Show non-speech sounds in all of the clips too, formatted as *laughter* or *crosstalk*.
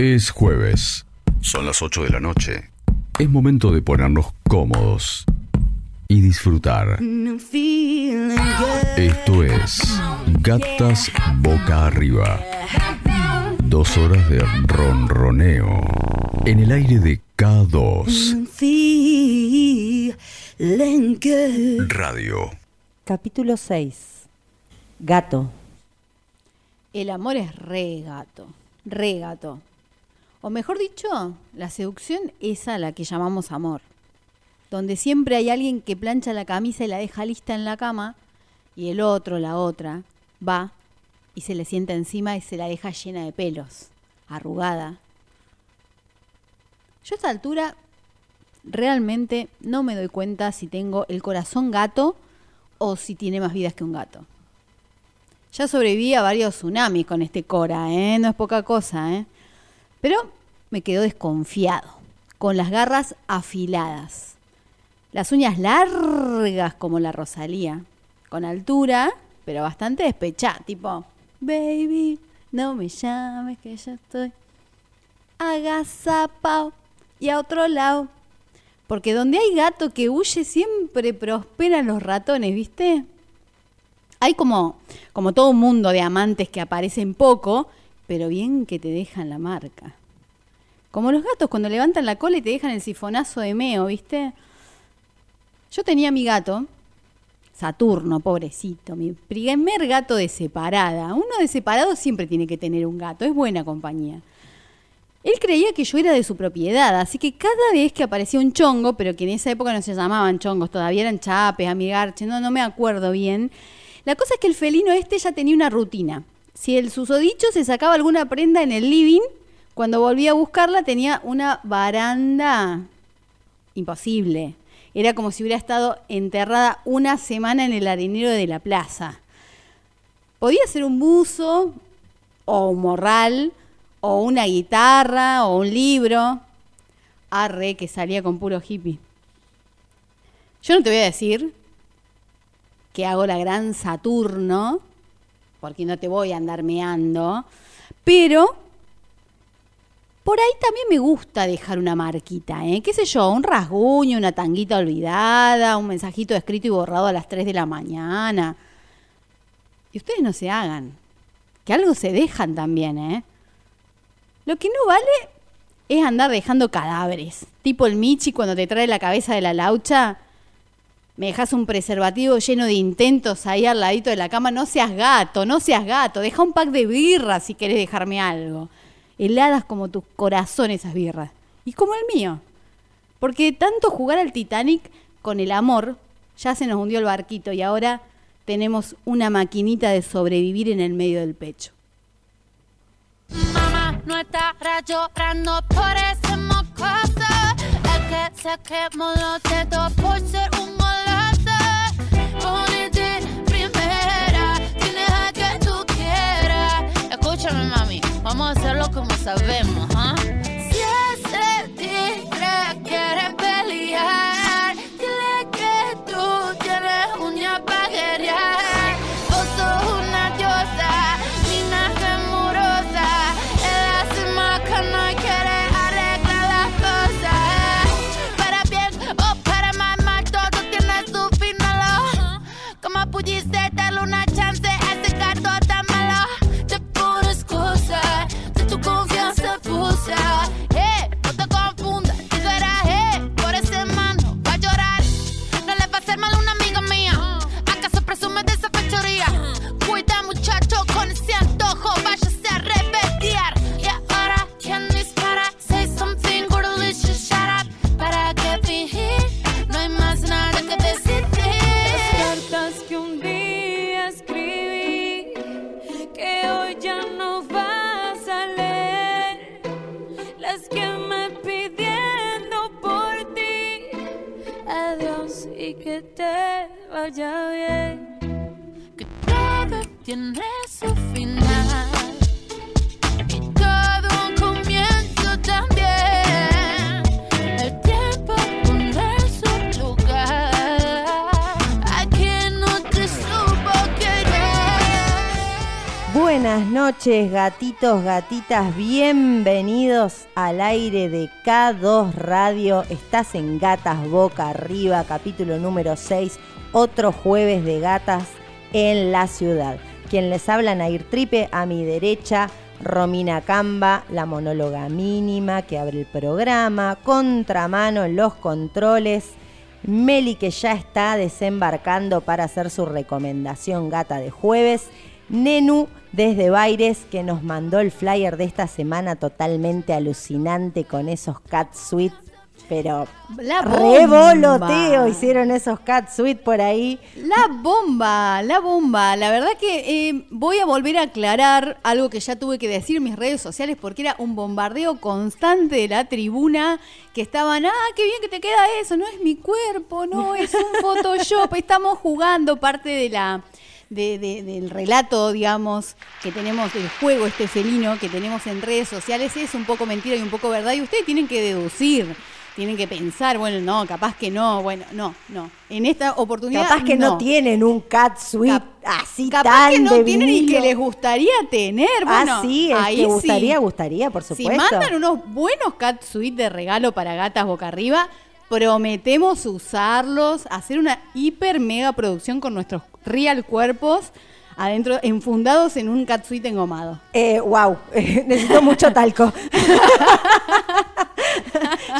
Es jueves. Son las 8 de la noche. Es momento de ponernos cómodos y disfrutar. Esto es Gatas Boca Arriba. Dos horas de ronroneo en el aire de K2 Radio. Capítulo 6. Gato. El amor es re gato, re gato. O mejor dicho, la seducción es a la que llamamos amor. Donde siempre hay alguien que plancha la camisa y la deja lista en la cama, y el otro, la otra, va y se le sienta encima y se la deja llena de pelos, arrugada. Yo a esta altura realmente no me doy cuenta si tengo el corazón gato o si tiene más vidas que un gato. Ya sobreviví a varios tsunamis con este Cora, ¿eh? No es poca cosa, ¿eh? Pero me quedó desconfiado, con las garras afiladas, las uñas largas como la Rosalía, con altura, pero bastante despechada, tipo, baby, no me llames que ya estoy agazapao y a otro lado. Porque donde hay gato que huye siempre prosperan los ratones, ¿viste? Hay como, como todo un mundo de amantes que aparecen poco, pero bien que te dejan la marca. Como los gatos cuando levantan la cola y te dejan el sifonazo de meo, ¿viste? Yo tenía mi gato, Saturno, pobrecito, mi primer gato de separada. Uno de separado siempre tiene que tener un gato, es buena compañía. Él creía que yo era de su propiedad, así que cada vez que aparecía un chongo, pero que en esa época no se llamaban chongos, todavía eran chapes, amigarches, no, no me acuerdo bien. La cosa es que el felino este ya tenía una rutina. Si el susodicho se sacaba alguna prenda en el living, cuando volvía a buscarla tenía una baranda imposible. Era como si hubiera estado enterrada una semana en el arenero de la plaza. Podía ser un buzo o un morral o una guitarra o un libro. Arre que salía con puro hippie. Yo no te voy a decir que hago la gran Saturno, porque no te voy a andar meando, pero por ahí también me gusta dejar una marquita, ¿eh? ¿Qué sé yo? Un rasguño, una tanguita olvidada, un mensajito escrito y borrado a las 3 de la mañana. Y ustedes no se hagan, que algo se dejan también, ¿eh? Lo que no vale es andar dejando cadáveres. Tipo el Michi cuando te trae la cabeza de la laucha. Me dejas un preservativo lleno de intentos ahí al ladito de la cama. No seas gato, no seas gato. Deja un pack de birras si querés dejarme algo. Heladas como tu corazón esas birras. Y como el mío. Porque tanto jugar al Titanic con el amor, ya se nos hundió el barquito y ahora tenemos una maquinita de sobrevivir en el medio del pecho. Mamá no estará llorando por ese mocoso. El que se quemó los dedos por ser un vamos a hacerlo como sabemos, ¿ah? Te vaya bien. que todo tiene su noches. gatitos, gatitas. Bienvenidos al aire de K2 Radio. Estás en Gatas Boca Arriba, capítulo número 6. Otro jueves de gatas en la ciudad. Quien les habla, Nair Tripe, a mi derecha. Romina Camba, la monóloga mínima que abre el programa, contramano en los controles, Meli que ya está desembarcando para hacer su recomendación gata de jueves, Nenu desde Baires que nos mandó el flyer de esta semana totalmente alucinante con esos cat suite, pero La revoloteo hicieron esos cat suite por ahí. La bomba, la bomba. La verdad que eh, voy a volver a aclarar algo que ya tuve que decir en mis redes sociales porque era un bombardeo constante de la tribuna que estaban, ah, qué bien que te queda eso, no es mi cuerpo, no, es un *laughs* Photoshop, estamos jugando parte de la... de- de- del relato, digamos, que tenemos del juego este felino que tenemos en redes sociales es un poco mentira y un poco verdad y ustedes tienen que deducir, tienen que pensar, bueno, no, capaz que no, bueno, no, no. En esta oportunidad Capaz que no, tienen un cat suite Cap- así Capaz tan que no de tienen y que les gustaría tener. Bueno, ah, sí, ahí que gustaría, sí. gustaría, por Si supuesto. mandan unos buenos cat suite de regalo para gatas boca arriba, prometemos usarlos, hacer una hiper mega producción con nuestros real cuerpos adentro, enfundados en un cat suite engomado. Eh, wow, *laughs* necesito mucho talco. *laughs*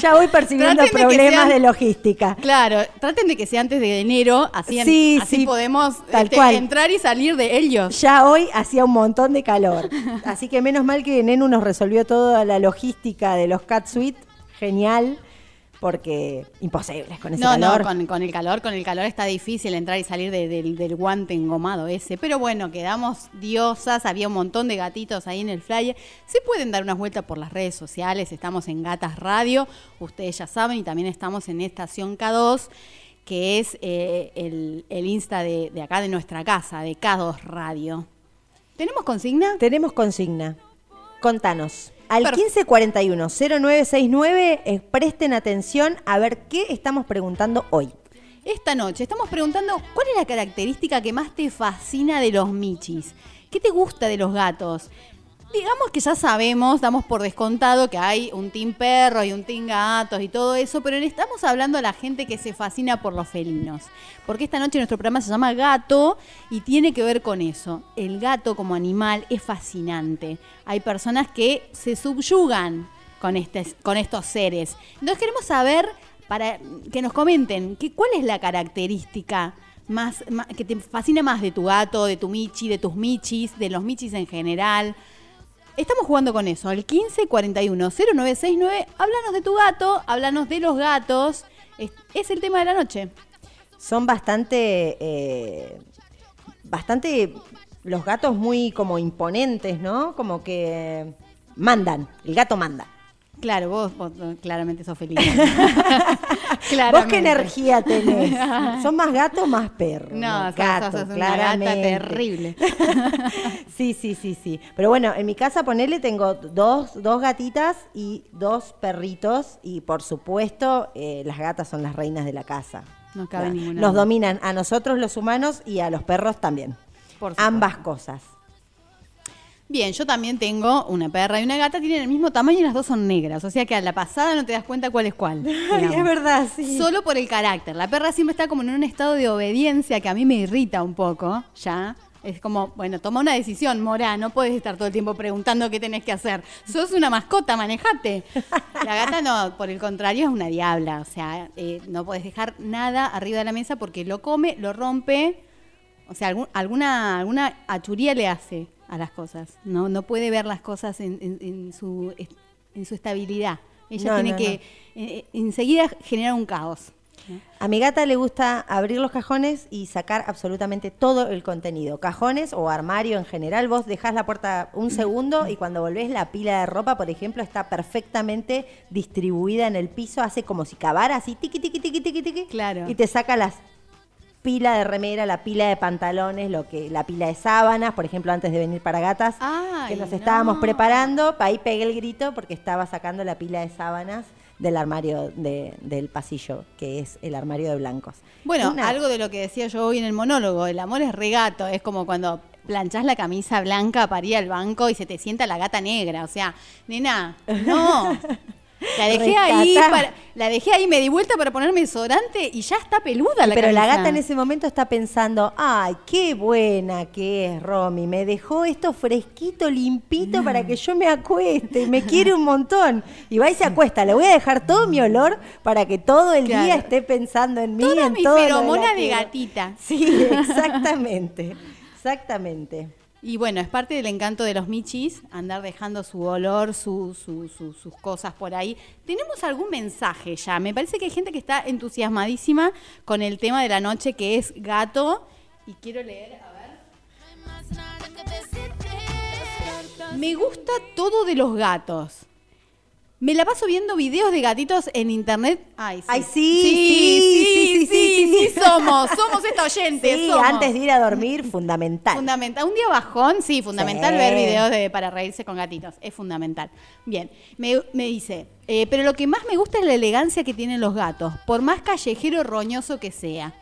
ya voy percibiendo Traten de que problemas sean- de logística. Claro, traten de que sea antes de enero, así, Sí, así sí, podemos tal este, cual. entrar y salir de ellos. Ya hoy hacía un montón de calor. *laughs* Así que menos mal que Nenu nos resolvió toda la logística de los cat suite. Genial. Porque imposibles con ese No, calor. no, con, con el calor, con el calor está difícil entrar y salir de- del, del guante engomado ese. Pero bueno, quedamos diosas, había un montón de gatitos ahí en el flyer. Se pueden dar unas vueltas por las redes sociales, estamos en Gatas Radio, ustedes ya saben, y también estamos en Estación K2, que es eh, el, el Insta de, de acá de nuestra casa, de K2 Radio. ¿Tenemos consigna? Tenemos consigna. Contanos. Al Perfecto. 1541-0969, eh, presten atención a ver qué estamos preguntando hoy. Esta noche estamos preguntando cuál es la característica que más te fascina de los michis. ¿Qué te gusta de los gatos? Digamos que ya sabemos, damos por descontado que hay un team perro y un team gatos y todo eso, pero estamos hablando a la gente que se fascina por los felinos. Porque esta noche nuestro programa se llama Gato y tiene que ver con eso. El gato como animal es fascinante. Hay personas que se subyugan con, este- con estos seres. Entonces queremos saber, para que nos comenten, que, cuál es la característica más, más- que te fascina más de tu gato, de tu michi, de tus michis, de los michis en general. Estamos jugando con eso, al 15 41 0969. Háblanos de tu gato, háblanos de los gatos. Es, es el tema de la noche. Son bastante, eh, bastante, los gatos muy como imponentes, ¿no? Como que mandan, el gato manda. Claro, vos, vos, eh, claramente sos feliz. *laughs* ¿Vos qué energía tenés? *laughs* ¿Son más gatos o más perros? No, sos- gato, sos una gata claramente. terrible. *laughs* sí, sí, sí, sí. Pero bueno, en mi casa, ponele, tengo dos, dos gatitas y dos perritos. Y por supuesto, eh, las gatas son las reinas de la casa. No cabe ninguna Nos dominan a nosotros los humanos y a los perros también. Por. Ambas cosas. Bien, yo también tengo una perra y una gata, tienen el mismo tamaño y las dos son negras. O sea que a la pasada no te das cuenta cuál es cuál. *laughs* Digamos. es verdad, sí. Solo por el carácter. La perra siempre está como en un estado de obediencia que a mí me irrita un poco, ya. Es como, bueno, toma una decisión, Mora, no puedes estar todo el tiempo preguntando qué tenés que hacer. Sos una mascota, manejate. La gata no, por el contrario, es una diabla. O sea, eh, no puedes dejar nada arriba de la mesa porque lo come, lo rompe. O sea, algún- alguna, alguna achuría le hace a las cosas. No, no puede ver las cosas en, en- en su, en su estabilidad. Ella No, tiene no, que eh, enseguida generar un caos. A mi gata le gusta abrir los cajones y sacar absolutamente todo el contenido. Cajones o armario en general, vos dejás la puerta un segundo y cuando volvés la pila de ropa, por ejemplo, está perfectamente distribuida en el piso, hace como si cavara así, tiqui, tiqui, tiqui, tiqui, tiqui. Claro. Y te saca las pila de remera, la pila de pantalones, lo que, la pila de sábanas, por ejemplo, antes de venir para gatas, Ay, que nos estábamos no. preparando, ahí pegué el grito porque estaba sacando la pila de sábanas del armario de- del pasillo, que es el armario de blancos. Bueno, Una- algo de lo que decía yo hoy en el monólogo, el amor es regato, es como cuando planchás la camisa blanca para ir al banco y se te sienta la gata negra. O sea, nena, no. *laughs* La dejé ahí, para- la dejé ahí, me di vuelta para ponerme desodorante y ya está peluda la Pero la gata en ese momento está pensando, ay, qué buena que es Romy, me dejó esto fresquito, limpito *laughs* para que yo me acueste, me quiere un montón. Y va y se acuesta, le voy a dejar todo mi olor para que todo el Claro. día esté pensando en mí. Toda en mi todo feromona de gatita. Sí, *laughs* exactamente, exactamente. Y bueno, es parte del encanto de los michis, andar dejando su olor, su- su- su- sus cosas por ahí. Tenemos algún mensaje ya. Me parece que hay gente que está entusiasmadísima con el tema de la noche que es gato. Y quiero leer, a ver. Me gusta todo de los gatos. Me la paso viendo videos de gatitos en internet. Ay, sí. Ay, sí, sí, sí, sí, sí, sí, sí, sí. somos, somos esta oyente. Sí, antes de ir a dormir, fundamental. Fundamental. Un día bajón, sí, fundamental ver videos de, para reírse con gatitos. Es fundamental. Bien, me, me dice, eh, pero lo que más me gusta es la elegancia que tienen los gatos, por más callejero roñoso que sea.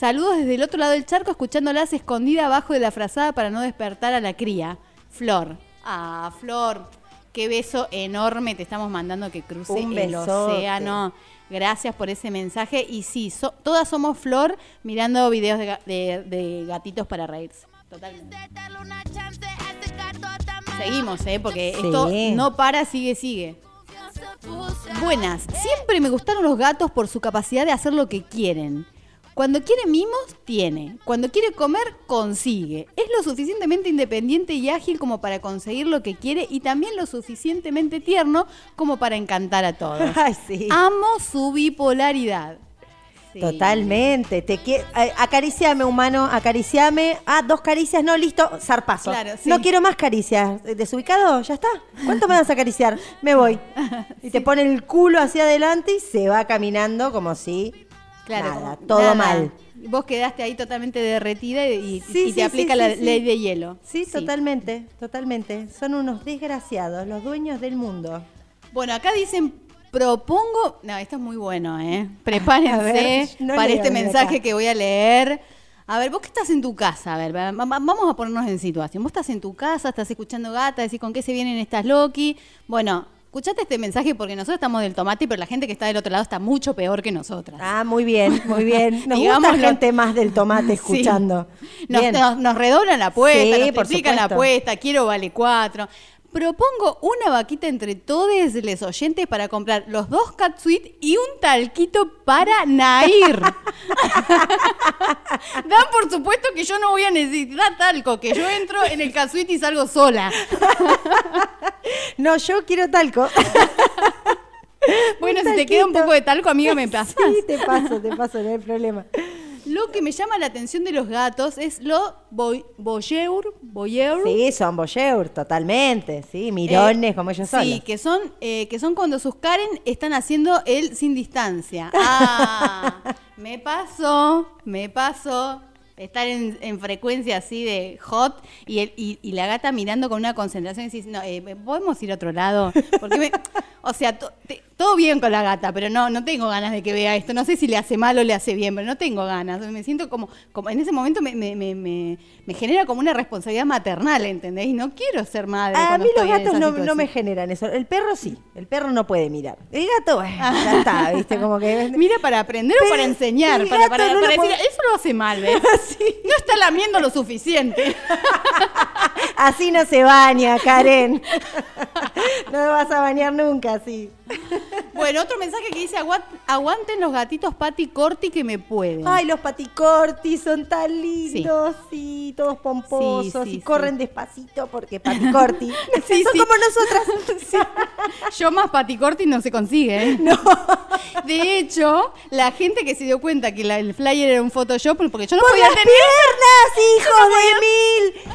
Saludos desde el otro lado del charco, escuchándolas escondida abajo de la frazada para no despertar a la cría. Flor. Ah, Flor, qué beso enorme te estamos mandando que cruce el océano. Gracias por ese mensaje. Y sí, so- todas somos Flor mirando videos de, de- de gatitos para reírse. Totalmente. Seguimos, ¿eh? Porque Sí. esto no para, sigue, sigue. Buenas. Siempre me gustaron los gatos por su capacidad de hacer lo que quieren. Cuando quiere mimos, tiene. Cuando quiere comer, consigue. Es lo suficientemente independiente y ágil como para conseguir lo que quiere y también lo suficientemente tierno como para encantar a todos. *laughs* Ay, sí. Amo su bipolaridad. Sí. Totalmente. Te eh, acariciame, humano, acariciame. Ah, dos caricias, no, listo, zarpazo. Claro, sí. No quiero más caricias. Eh, ¿Desubicado? Ya está. ¿Cuánto me vas a acariciar? Me voy. *laughs* Y te pone el culo hacia adelante y se va caminando como si Claro, nada, todo nada. mal. Vos quedaste ahí totalmente derretida y, Sí, y sí, te aplica sí, la ley de hielo. Sí, totalmente, totalmente. Son unos desgraciados, los dueños del mundo. Bueno, acá dicen, propongo... No, esto es muy bueno, ¿eh? Prepárense *laughs* A ver, no para este mensaje acá. que voy a leer. A ver, vos que estás en tu casa, a ver, va- va- vamos a ponernos en situación. Vos estás en tu casa, estás escuchando gata, decís con qué se vienen estas Loki. Bueno, escuchate este mensaje porque nosotros estamos del tomate, pero la gente que está del otro lado está mucho peor que nosotras. Ah, muy bien, *laughs* muy bien. Nos gusta gente más del tomate *laughs* escuchando. Nos, nos, nos redoblan la apuesta, Sí, nos por la apuesta, quiero vale cuatro. Propongo una vaquita entre todos los oyentes para comprar los dos cat suite y un talquito para Nair. *laughs* Dan por supuesto que yo no voy a necesitar talco, que yo entro en el cat suite y salgo sola. *laughs* No, yo quiero talco. *laughs* Bueno, si te queda un poco de talco, amiga, me pasas. Sí, te paso, te paso, no hay problema. Lo que me llama la atención de los gatos es lo boy- voyeur, voyeur, Sí, son boyeur, totalmente, sí, mirones Eh, como ellos Sí, solos. que son, eh, que son cuando sus Karen están haciendo el sin distancia. *laughs* Ah, me pasó, me pasó. Estar en, en frecuencia así de hot y, el, y, y la gata mirando con una concentración y decís, no, eh, ¿podemos ir a otro lado? Porque me- o sea, te- todo bien con la gata, pero no, no tengo ganas de que vea esto. No sé si le hace mal o le hace bien, pero no tengo ganas. Me siento como, como en ese momento me, me, me, me- genera como una responsabilidad maternal, ¿entendés? Y no quiero ser madre. A mí los gatos no, no me generan eso. El perro sí, el perro no puede mirar. El gato, bueno, *laughs* ya está, ¿viste? Como que... Mira para aprender o para enseñar, el para, gato para- no lo para decir, puedo- eso lo hace mal, ¿ves? *laughs* No está lamiendo lo suficiente. *laughs* Así no se baña, Karen. *laughs* No me vas a bañar nunca así. Bueno, otro mensaje que dice, "Aguant- aguanten los gatitos Pati Corti que me pueden. Ay, los paticorti son tan lindos, sí, todos pomposos Sí, sí, y corren despacito porque paticorti *laughs* *laughs* Sí, son como nosotras. Yo más Pati Corti no se consigue, ¿eh? No. De hecho, la gente que se dio cuenta que la- el flyer era un Photoshop, porque yo no ¡Por podía las tener... piernas, hijos de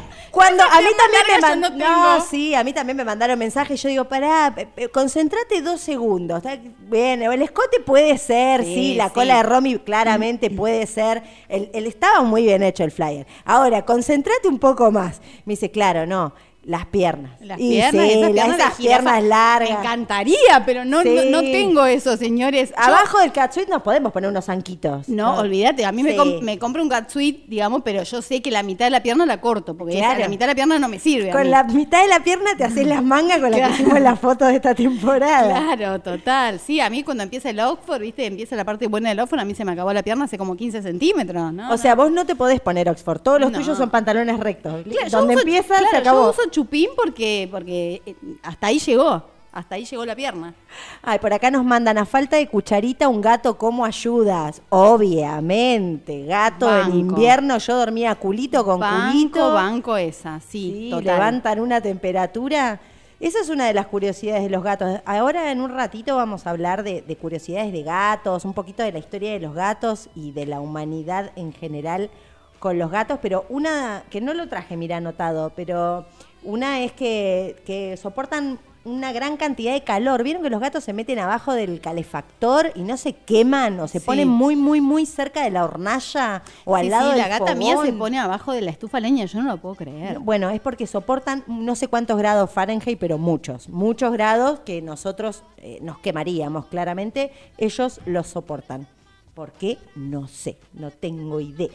mil! Cuando a mí también me mandaron, no sí, a mí también me mandaron mensajes. Yo digo, pará, concentrate dos segundos. Bien, el escote puede ser, sí, Sí, la sí. cola de Romy claramente puede ser. El, el- estaba muy bien hecho el flyer. Ahora, concentrate un poco más. Me dice, claro, no. Las piernas. Las Y piernas, sí, esas piernas, esas largas. Me encantaría, pero no, Sí. no, no tengo eso, señores. Yo- Abajo del catsuit nos podemos poner unos anquitos. No, olvídate, a mí me, com- me compro un catsuit, digamos, pero yo sé que la mitad de la pierna la corto, porque esa- la mitad de la pierna no me sirve. Con la mitad de la pierna te haces las mangas con las Claro. que hicimos la foto de esta temporada. Claro, total. Sí, a mí cuando empieza el Oxford, viste, empieza la parte buena del Oxford, a mí se me acabó la pierna hace como 15 centímetros, ¿no? O sea, vos no te podés poner Oxford. Todos los No. tuyos son pantalones rectos. Claro, yo Donde empieza, se acabó. Yo uso chupín porque, porque eh, hasta ahí llegó, hasta ahí llegó la pierna. Ay, por acá nos mandan a falta de cucharita un gato, ¿cómo ayudas? Obviamente, gato Banco. en invierno, yo dormía culito con banco, culito. banco esa, sí, Sí, total. levantan una temperatura. Esa es una de las curiosidades de los gatos. Ahora en un ratito vamos a hablar de, de curiosidades de gatos, un poquito de la historia de los gatos y de la humanidad en general con los gatos, pero una que no lo traje, mira, anotado, pero una es que, que soportan una gran cantidad de calor. ¿Vieron que los gatos se meten abajo del calefactor y no se queman o se Sí. ponen muy, muy, muy cerca de la hornalla o al Sí, lado sí, del la gata mía se pone abajo de la estufa leña, yo no lo puedo creer. Bueno, es porque soportan no sé cuántos grados Fahrenheit, pero muchos, muchos grados que nosotros eh, nos quemaríamos claramente. Ellos los soportan. ¿Por qué? No sé, no tengo idea.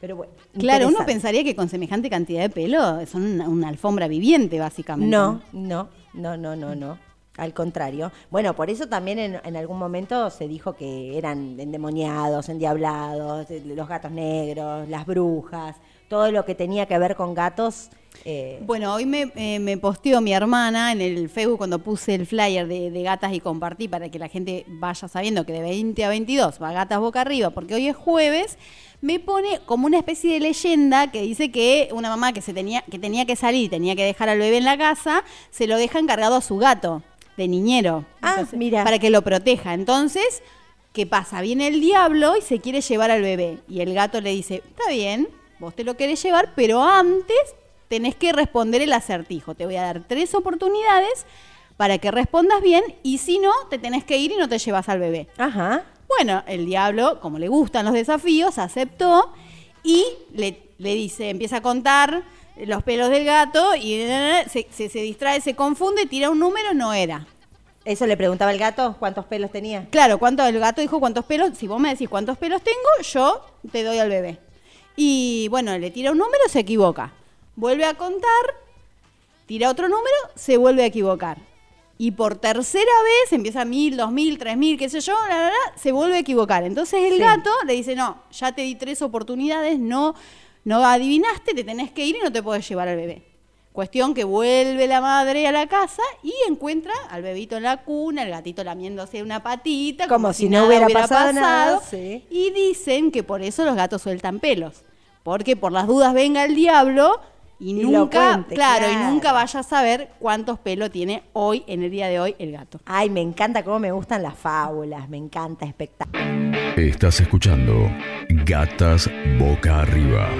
Pero bueno. Claro, uno pensaría que con semejante cantidad de pelo son una, una alfombra viviente, básicamente. No, no, no, no, no, no. Al contrario. Bueno, por eso también en, en algún momento se dijo que eran endemoniados, endiablados, los gatos negros, las brujas, todo lo que tenía que ver con gatos. eh, Bueno, hoy me, eh, me posteó mi hermana en el Facebook cuando puse el flyer de, de gatas y compartí para que la gente vaya sabiendo que de 20 a 22 va gatas boca arriba, porque hoy es jueves, me pone como una especie de leyenda que dice que una mamá que, se tenía, que tenía que salir y tenía que dejar al bebé en la casa, se lo deja encargado a su gato de niñero. Ah, mira. Para que lo proteja. Entonces, ¿qué pasa? Viene el diablo y se quiere llevar al bebé. Y el gato le dice, está bien, vos te lo querés llevar, pero antes tenés que responder el acertijo. Te voy a dar tres oportunidades para que respondas bien y si no, te tenés que ir y no te llevas al bebé. Ajá. Bueno, el diablo, como le gustan los desafíos, aceptó y le, le dice, empieza a contar los pelos del gato y eh, se, se- se distrae, se confunde, tira un número, no era. Eso le preguntaba el gato, ¿cuántos pelos tenía? Claro, ¿cuánto, el gato dijo cuántos pelos, si vos me decís cuántos pelos tengo, yo te doy al bebé. Y bueno, le tira un número, se equivoca. Vuelve a contar, tira otro número, se vuelve a equivocar. Y por tercera vez, empieza mil, dos mil, tres mil, qué sé yo, la, la, la, se vuelve a equivocar. Entonces el Sí. gato le dice, no, ya te di tres oportunidades, no, no adivinaste, te tenés que ir y no te puedes llevar al bebé. Cuestión que vuelve la madre a la casa y encuentra al bebito en la cuna, el gatito lamiéndose una patita, Como si no hubiera pasado nada, sí. Y dicen que por eso los gatos sueltan pelos. Porque por las dudas venga el diablo y, nunca, cuente, claro, y nunca vaya a saber cuántos pelos tiene hoy, en el día de hoy, el gato. Ay, me encanta cómo me gustan las fábulas, me encanta espectáculo. Estás escuchando Gatas Boca Arriba.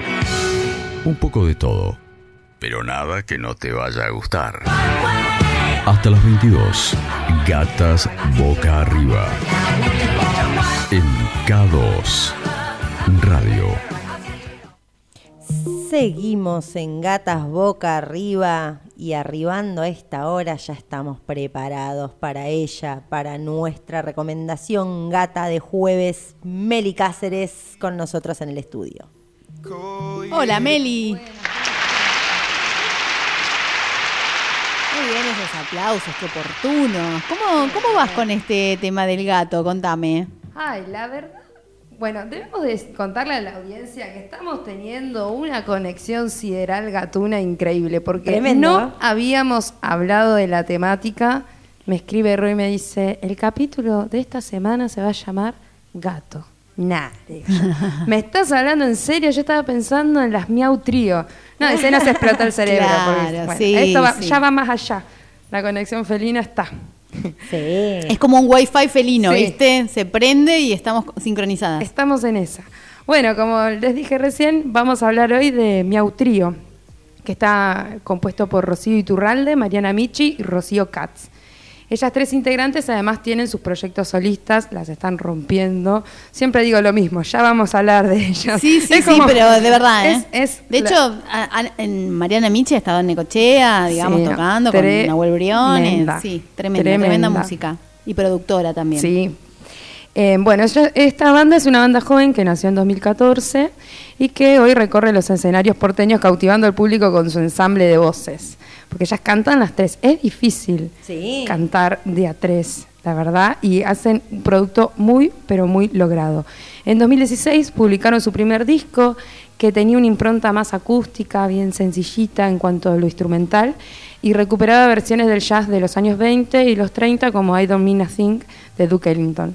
Un poco de todo, pero nada que no te vaya a gustar. Hasta las 22, Gatas Boca Arriba. En K2 Radio. Seguimos en Gatas Boca Arriba y arribando a esta hora ya estamos preparados para ella, para nuestra recomendación gata de jueves, Meli Cáceres con nosotros en el estudio. Hola, Meli. Muy bien esos aplausos, qué oportunos. ¿Cómo, ¿Cómo vas con este tema del gato? Contame. Ay, la verdad. Bueno, debemos de contarle a la audiencia que estamos teniendo una conexión sideral gatuna increíble, porque Tremendo, ¿eh? no habíamos hablado de la temática. Me escribe Roy y me dice, el capítulo de esta semana se va a llamar Gato. Nah. *laughs* ¿Me estás hablando en serio? Yo estaba pensando en las Miau Trío. No, ese no se explota el cerebro. *laughs* porque, Claro, bueno, sí, esto va- sí. ya va más allá. La conexión felina está. Sí. Es como un wifi felino, Sí. ¿viste? Se prende y estamos sincronizadas. Estamos en esa. Bueno, como les dije recién, vamos a hablar hoy de Miau Trío, que está compuesto por Rocío Iturralde, Mariana Michi y Rocío Katz. Ellas tres integrantes además tienen sus proyectos solistas, las están rompiendo. Siempre digo lo mismo, ya vamos a hablar de ellas. Sí, sí, *laughs* sí, pero de verdad, ¿eh? Es, de la- hecho, a- a- en Mariana Michi ha estado en Necochea, digamos, Sí, tocando con Nahuel Briones. tremenda, Sí, tremenda, tremenda, tremenda. música. Y productora también. Sí. Eh, bueno, esta banda es una banda joven que nació en 2014 y que hoy recorre los escenarios porteños cautivando al público con su ensamble de voces. Porque ellas cantan las tres. Es difícil Sí. cantar de a tres, la verdad, y hacen un producto muy, pero muy logrado. En 2016 publicaron su primer disco que tenía una impronta más acústica, bien sencillita en cuanto a lo instrumental, y recuperaba versiones del jazz de los años 20 y los 30 como I Don't Mean a Thing de Duke Ellington.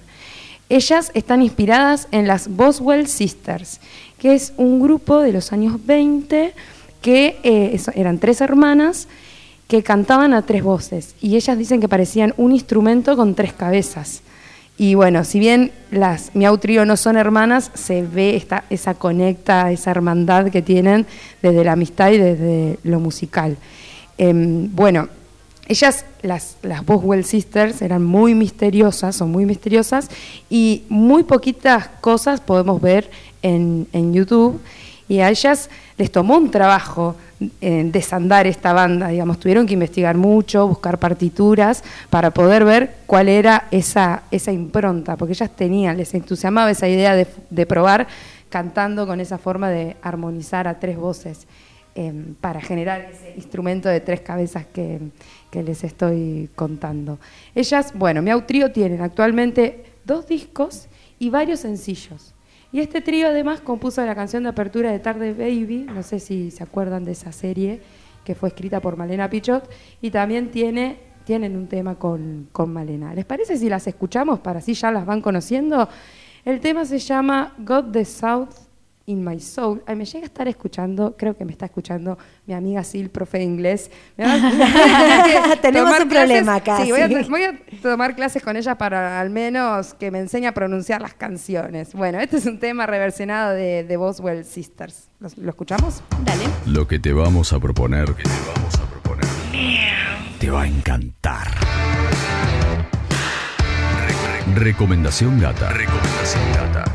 Ellas están inspiradas en las Boswell Sisters, que es un grupo de los años 20 que eh, eran tres hermanas que cantaban a tres voces y ellas dicen que parecían un instrumento con tres cabezas. Y bueno, si bien las Miau Trío no son hermanas, se ve esta, esa conecta, esa hermandad que tienen desde la amistad y desde lo musical. Em, bueno, ellas, las, las Boswell Sisters, eran muy misteriosas, son muy misteriosas, y muy poquitas cosas podemos ver en, en YouTube. Y a ellas les tomó un trabajo eh, desandar esta banda, digamos, tuvieron que investigar mucho, buscar partituras para poder ver cuál era esa, esa impronta, porque ellas tenían, les entusiasmaba esa idea de, de probar cantando con esa forma de armonizar a tres voces eh, para generar ese instrumento de tres cabezas que, que les estoy contando. Ellas, bueno, Miau Trío tienen actualmente dos discos y varios sencillos. Y este trío además compuso la canción de apertura de Tarde Baby, no sé si se acuerdan de esa serie que fue escrita por Malena Pichot, y también tiene, tienen un tema con, con Malena. ¿Les parece si las escuchamos para así ya las van conociendo? El tema se llama God the South in My Soul. Ay, me llega a estar escuchando, creo que me está escuchando mi amiga Sil, profe de inglés. Me va a- *laughs* *laughs* Tenemos tomar un problema acá, Sí, voy a, sí. voy a tomar clases con ella para al menos que me enseñe a pronunciar las canciones. Bueno, este es un tema reversionado de, de Boswell Sisters. ¿Lo, lo escuchamos? Dale. Lo que te vamos a proponer, que te vamos a proponer, te va a encantar. Re- Recomendación gata. Recomendación gata.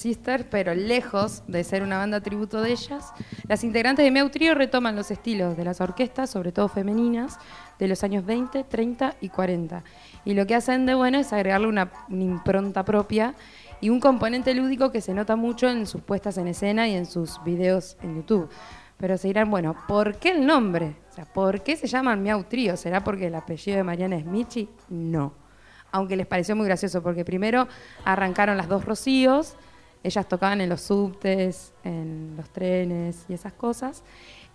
Sisters, pero lejos de ser una banda tributo de ellas, las integrantes de Meu Trío retoman los estilos de las orquestas, sobre todo femeninas, de los años 20, 30 y 40. Y lo que hacen de bueno es agregarle una, impronta propia y un componente lúdico que se nota mucho en sus puestas en escena y en sus videos en YouTube. Pero se dirán, bueno, ¿por qué el nombre? ¿por qué se llaman Miau? ¿Será porque el apellido de Mariana es Michi? No. Aunque les pareció muy gracioso, porque primero arrancaron las dos Rocíos, ellas tocaban en los subtes, en los trenes y esas cosas.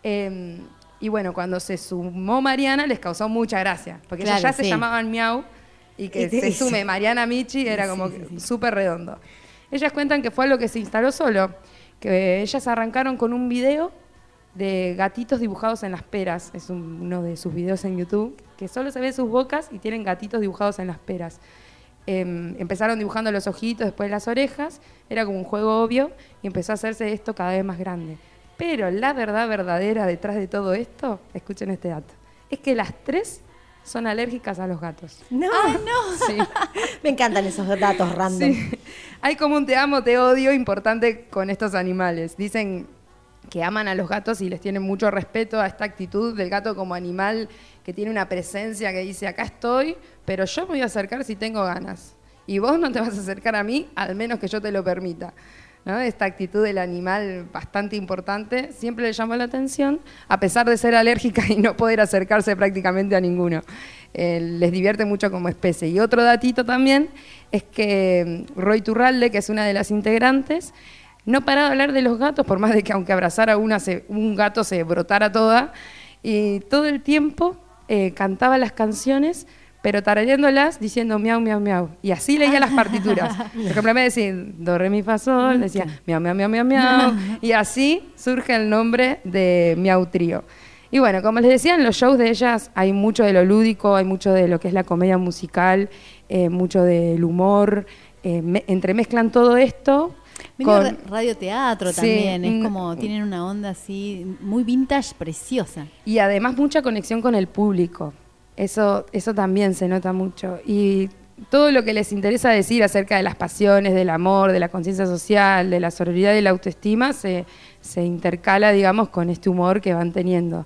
Eh, y bueno, cuando se sumó Mariana les causó mucha gracia, porque ellas Claro, ya se llamaban Miau y que Y se sume Mariana Michi era Sí, como sí, súper redondo. Ellas cuentan que fue algo que se instaló solo, que ellas arrancaron con un video de gatitos dibujados en las peras, es un- uno de sus videos en YouTube, que solo se ve sus bocas y tienen gatitos dibujados en las peras. Em, empezaron dibujando los ojitos, después las orejas, era como un juego obvio y empezó a hacerse esto cada vez más grande. Pero la verdad verdadera detrás de todo esto, escuchen este dato, es que las tres son alérgicas a los gatos. No, *laughs* Sí. *laughs* me encantan esos datos random. Sí. Hay como un te amo, te odio importante con estos animales. Dicen que aman a los gatos y les tienen mucho respeto a esta actitud del gato como animal que tiene una presencia que dice, acá estoy, pero yo me voy a acercar si tengo ganas. Y vos no te vas a acercar a mí, al menos que yo te lo permita. Esta actitud del animal bastante importante siempre le llamó la atención, a pesar de ser alérgica y no poder acercarse prácticamente a ninguno. Eh, les divierte mucho como especie. Y otro datito también es que mm, Roy Turralde, que es una de las integrantes, no paraba de hablar de los gatos, por más de que aunque abrazara una, se- un gato se brotara toda, y todo el tiempo eh, cantaba las canciones, pero tarareándolas diciendo miau, miau, miau. Y así leía las partituras. *laughs* Por ejemplo, en vez de decir do, re, mi, fa, sol, decía miau, miau, miau, miau, miau. *laughs* Y así surge el nombre de Miau Trío. Y bueno, como les decía, en los shows de ellas hay mucho de lo lúdico, hay mucho de lo que es la comedia musical, eh, mucho del humor. eh, me- entremezclan todo esto. Con- ra- radioteatro Sí, también, es como tienen una onda así muy vintage, preciosa. Y además mucha conexión con el público. Eso, eso también se nota mucho. Y todo lo que les interesa decir acerca de las pasiones, del amor, de la conciencia social, de la sororidad y la autoestima, se, se intercala, digamos, con este humor que van teniendo.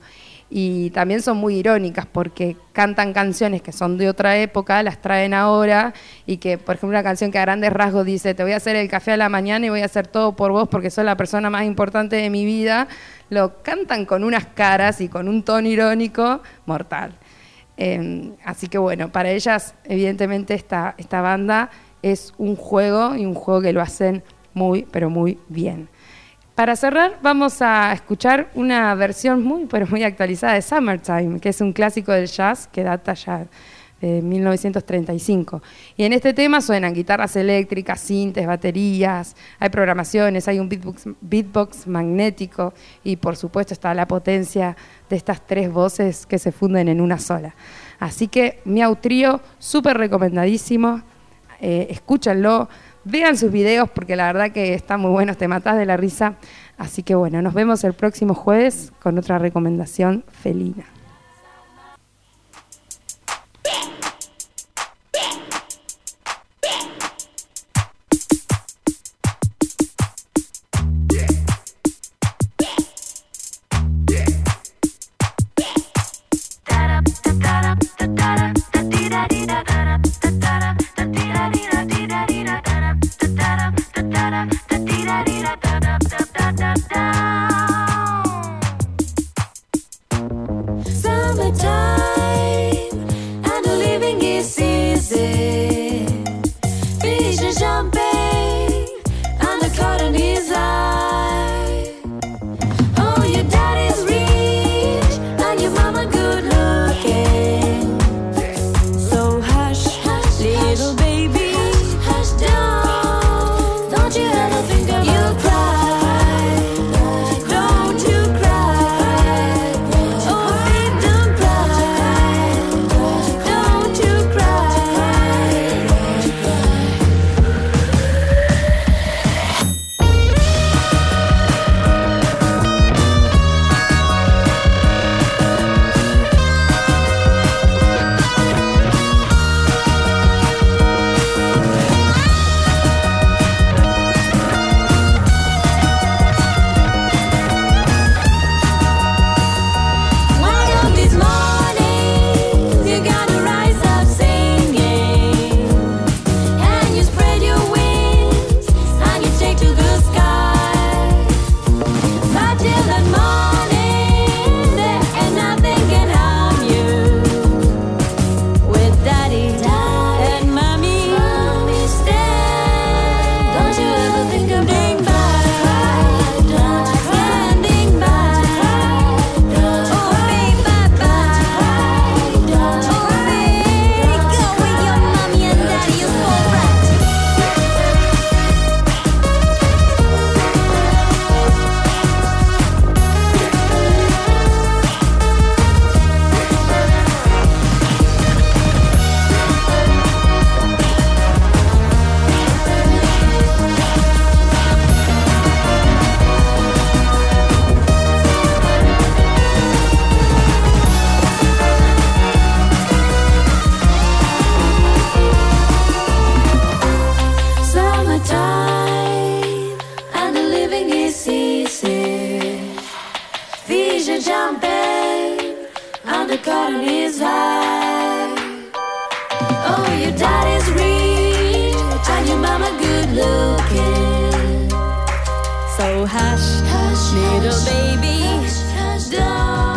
Y también son muy irónicas porque cantan canciones que son de otra época, las traen ahora y que, por ejemplo, una canción que a grandes rasgos dice, te voy a hacer el café a la mañana y voy a hacer todo por vos porque sos la persona más importante de mi vida, lo cantan con unas caras y con un tono irónico mortal. Eh, así que bueno, para ellas, evidentemente, esta, esta banda es un juego y un juego que lo hacen muy, pero muy bien. Para cerrar, vamos a escuchar una versión muy, pero muy actualizada de Summertime, que es un clásico del jazz que data ya de 1935. Y en este tema suenan guitarras eléctricas, sintes, baterías, hay programaciones, hay un beatbox, beatbox magnético y por supuesto está la potencia de estas tres voces que se funden en una sola. Así que Miau Trío, súper recomendadísimo, eh, escúchanlo, vean sus videos porque la verdad que están muy buenos, te matás de la risa. Así que bueno, nos vemos el próximo jueves con otra recomendación felina. Hush, hush, little baby, don't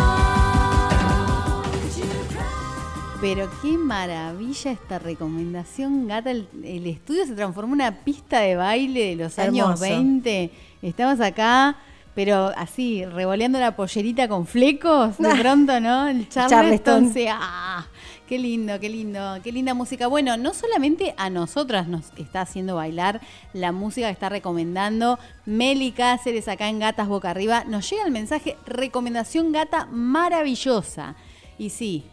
you cry. Pero qué maravilla esta recomendación, gata. El, el estudio se transformó en una pista de baile de los años Hermoso. 20. Estamos acá, pero así, revoleando la pollerita con flecos, de *laughs* pronto, ¿no? El Charleston. Charleston. ¡ah! Qué lindo, qué lindo, qué linda música. Bueno, no solamente a nosotras nos está haciendo bailar la música que está recomendando Meli Cáceres acá en Gatas Boca Arriba, nos llega el mensaje recomendación gata maravillosa. Y sí,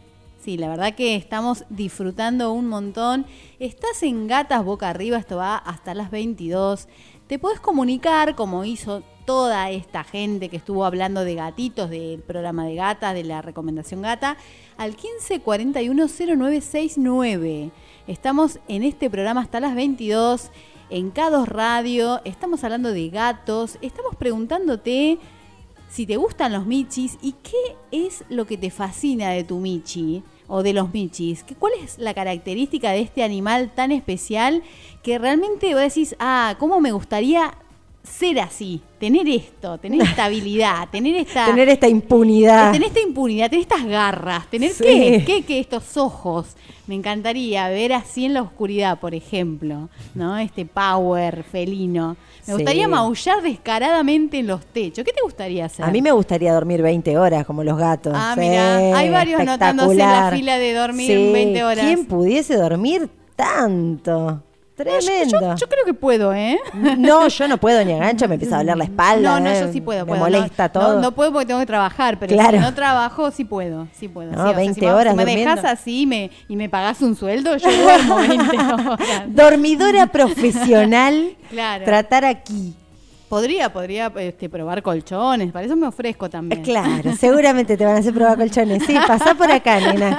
Sí, la verdad que estamos disfrutando un montón. Estás en Gatas Boca Arriba, esto va hasta las 22. Te podés comunicar como hizo toda esta gente que estuvo hablando de gatitos, del programa de gatas, de la recomendación gata, al 1541-0969. Estamos en este programa hasta las 22 en K2 Radio. Estamos hablando de gatos. Estamos preguntándote si te gustan los michis y qué es lo que te fascina de tu michi o de los michis. ¿Qué- ¿Cuál es la característica de este animal tan especial que realmente vos decís, ah, cómo me gustaría ser así, tener esto, tener *laughs* esta habilidad, tener esta... Tener esta impunidad. Tener esta impunidad, tener estas garras, tener Sí. qué, qué, qué, estos ojos. Me encantaría ver así en la oscuridad, por ejemplo, ¿no? Este power felino. Me Sí. gustaría maullar descaradamente en los techos. ¿Qué te gustaría hacer? A mí me gustaría dormir 20 horas como los gatos. Ah, Sí, mira, hay varios anotándose en la fila de dormir Sí, 20 horas. ¿Quién pudiese dormir tanto? Tremendo. Yo, yo creo que puedo, ¿eh? No, yo no puedo ni a gancho, me empieza a doler la *laughs* espalda. No, no, eh, yo sí puedo. Me puedo. molesta no, todo. No, no puedo porque tengo que trabajar, pero Claro. si no trabajo, sí puedo. Sí puedo. No, sí, o sea, 20 si me- horas Si me dejas así me, y me pagas un sueldo, yo duermo 20 *laughs* horas. Dormidora profesional, Claro. tratar aquí. Podría, podría este, probar colchones, para eso me ofrezco también. Claro, seguramente te van a hacer probar colchones. Sí, pasá por acá, nena.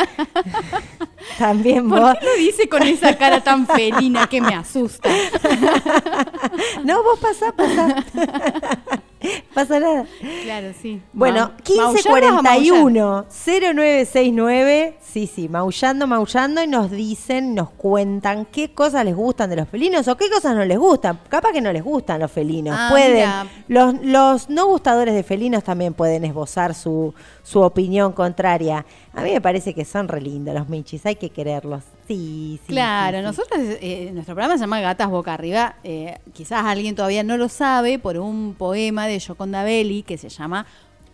*laughs* También ¿Por vos. qué lo dice con esa cara tan felina que me asusta? *laughs* No, vos pasá, pasá. *laughs* *laughs* Pasa nada. Claro, sí. Bueno, Ma- ¿maullar vas a maullar? 1541-0969. Sí, sí, maullando, maullando y nos dicen, nos cuentan qué cosas les gustan de los felinos o qué cosas no les gustan. Capaz que no les gustan los felinos. Ah, pueden. mira. Los, los no gustadores de felinos también pueden esbozar su, su opinión contraria. A mí me parece que son re lindos los michis, hay que quererlos. Sí, sí. Claro, sí, nosotros, eh, nuestro programa se llama Gatas Boca Arriba. eh, quizás alguien todavía no lo sabe por un poema de Yoconda Belli que se llama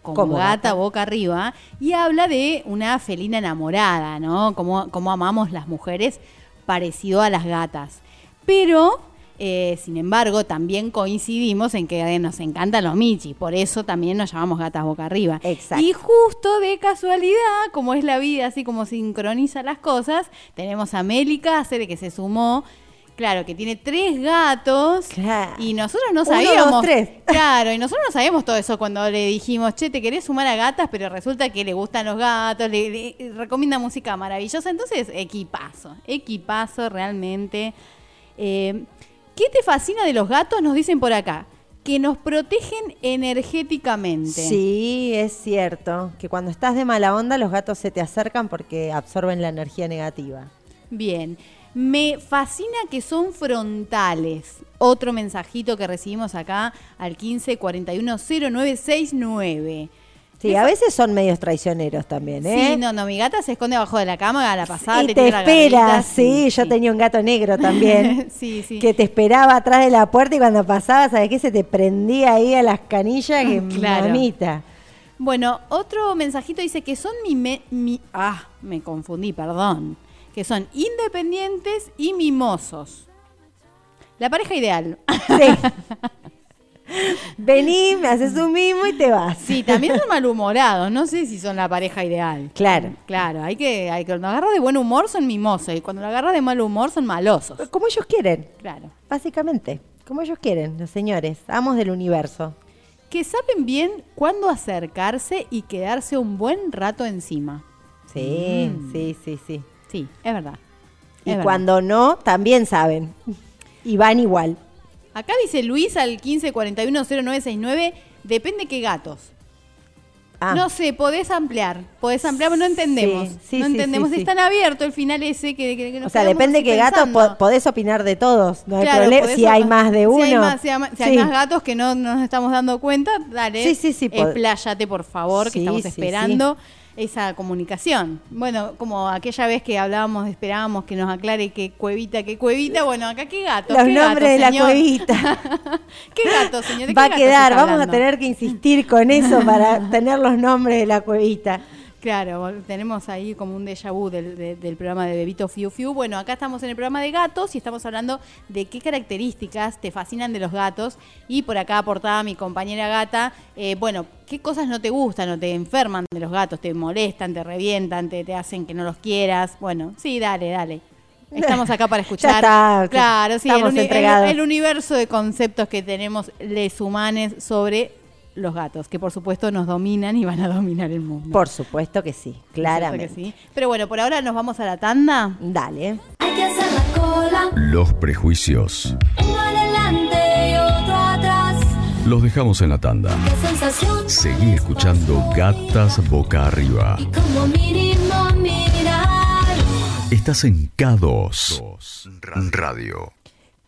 Como, Como gata, gata. Boca Arriba y habla de una felina enamorada, ¿no? Cómo, cómo amamos las mujeres parecido a las gatas. Pero, eh, sin embargo, también coincidimos en que eh, nos encantan los michis, por eso también nos llamamos Gatas Boca Arriba. Exacto. Y justo de casualidad, como es la vida, así como sincroniza las cosas, tenemos a Meli Cáceres que se sumó. Claro, que tiene tres gatos. Claro. Y nosotros no Uno, sabíamos. dos, tres. *laughs* Claro, y nosotros no sabíamos todo eso cuando le dijimos, che, te querés sumar a gatas, pero resulta que le gustan los gatos, le, le recomienda música maravillosa. Entonces, equipazo, equipazo realmente. Eh, ¿Qué te fascina de los gatos? Nos dicen por acá. Que nos protegen energéticamente. Sí, es cierto. Que cuando estás de mala onda, los gatos se te acercan porque absorben la energía negativa. Bien. Me fascina que son frontales. Otro mensajito que recibimos acá al 15 41 0969. Sí, a veces son medios traicioneros también, ¿eh? Sí, no, no, mi gata se esconde abajo de la cama a la pasada. y te te la espera, sí, yo tenía un gato negro también. *laughs* sí, sí. Que te esperaba atrás de la puerta y cuando pasaba, ¿sabes qué? Se te prendía ahí a las canillas que *laughs* Claro. mamita. Bueno, otro mensajito dice que son mi, me- mi- Ah, me confundí, perdón. Que son independientes y mimosos. La pareja ideal. Sí. *laughs* *laughs* Vení, me haces un mimo y te vas. Sí, también son malhumorados. No sé si son la pareja ideal. Claro. Claro, hay que, hay que. Cuando agarras de buen humor son mimosos. Y cuando lo agarras de mal humor son malosos. Como ellos quieren, Claro. básicamente. Como ellos quieren, los señores, amos del universo. Que saben bien cuándo acercarse y quedarse un buen rato encima. Sí, Mm. sí, sí, sí. Sí, es verdad. Y Es verdad. cuando no, también saben. Y van igual. Acá dice Luis al 15410969, depende qué gatos. Ah, No sé, podés ampliar, podés ampliar, pero no entendemos. Sí, sí, no entendemos, sí, es tan abierto el final ese que, que- que nos o sea, depende qué gatos po- podés opinar de todos. No hay Claro, problema. podés Si hay más de uno. Si hay más, si hay más- si hay Sí. más gatos que no nos estamos dando cuenta, dale. Sí, sí, sí, Expláyate, por favor, que estamos sí, esperando esa comunicación. Bueno, como aquella vez que hablábamos, esperábamos que nos aclare qué cuevita, qué cuevita. Bueno, acá qué gato. Los qué nombres gato, de la cuevita. *laughs* ¿Qué gato, señor? ¿De Va a quedar, vamos a tener que insistir con eso para *laughs* tener los nombres de la cuevita. Claro, tenemos ahí como un déjà vu del, de- del programa de Bebito Fiu Fiu. Bueno, acá estamos en el programa de gatos y estamos hablando de qué características te fascinan de los gatos. Y por acá aportaba mi compañera gata, eh, bueno, qué cosas no te gustan o te enferman de los gatos, te molestan, te revientan, te, te hacen que no los quieras. Bueno, sí, dale, dale. Estamos acá para *laughs* escuchar. está, claro, sí, el, el universo de conceptos que tenemos les humanes sobre los gatos, que por supuesto nos dominan y van a dominar el mundo. Por supuesto que sí, ¿No es cierto claramente. que sí? Pero bueno, por ahora nos vamos a la tanda. Dale. Hay que hacer la cola, Los prejuicios uno adelante y otro atrás. los dejamos en la tanda. Seguí escuchando Gatas Boca Arriba. Y como mínimo mirar. Estás en K2 Radio.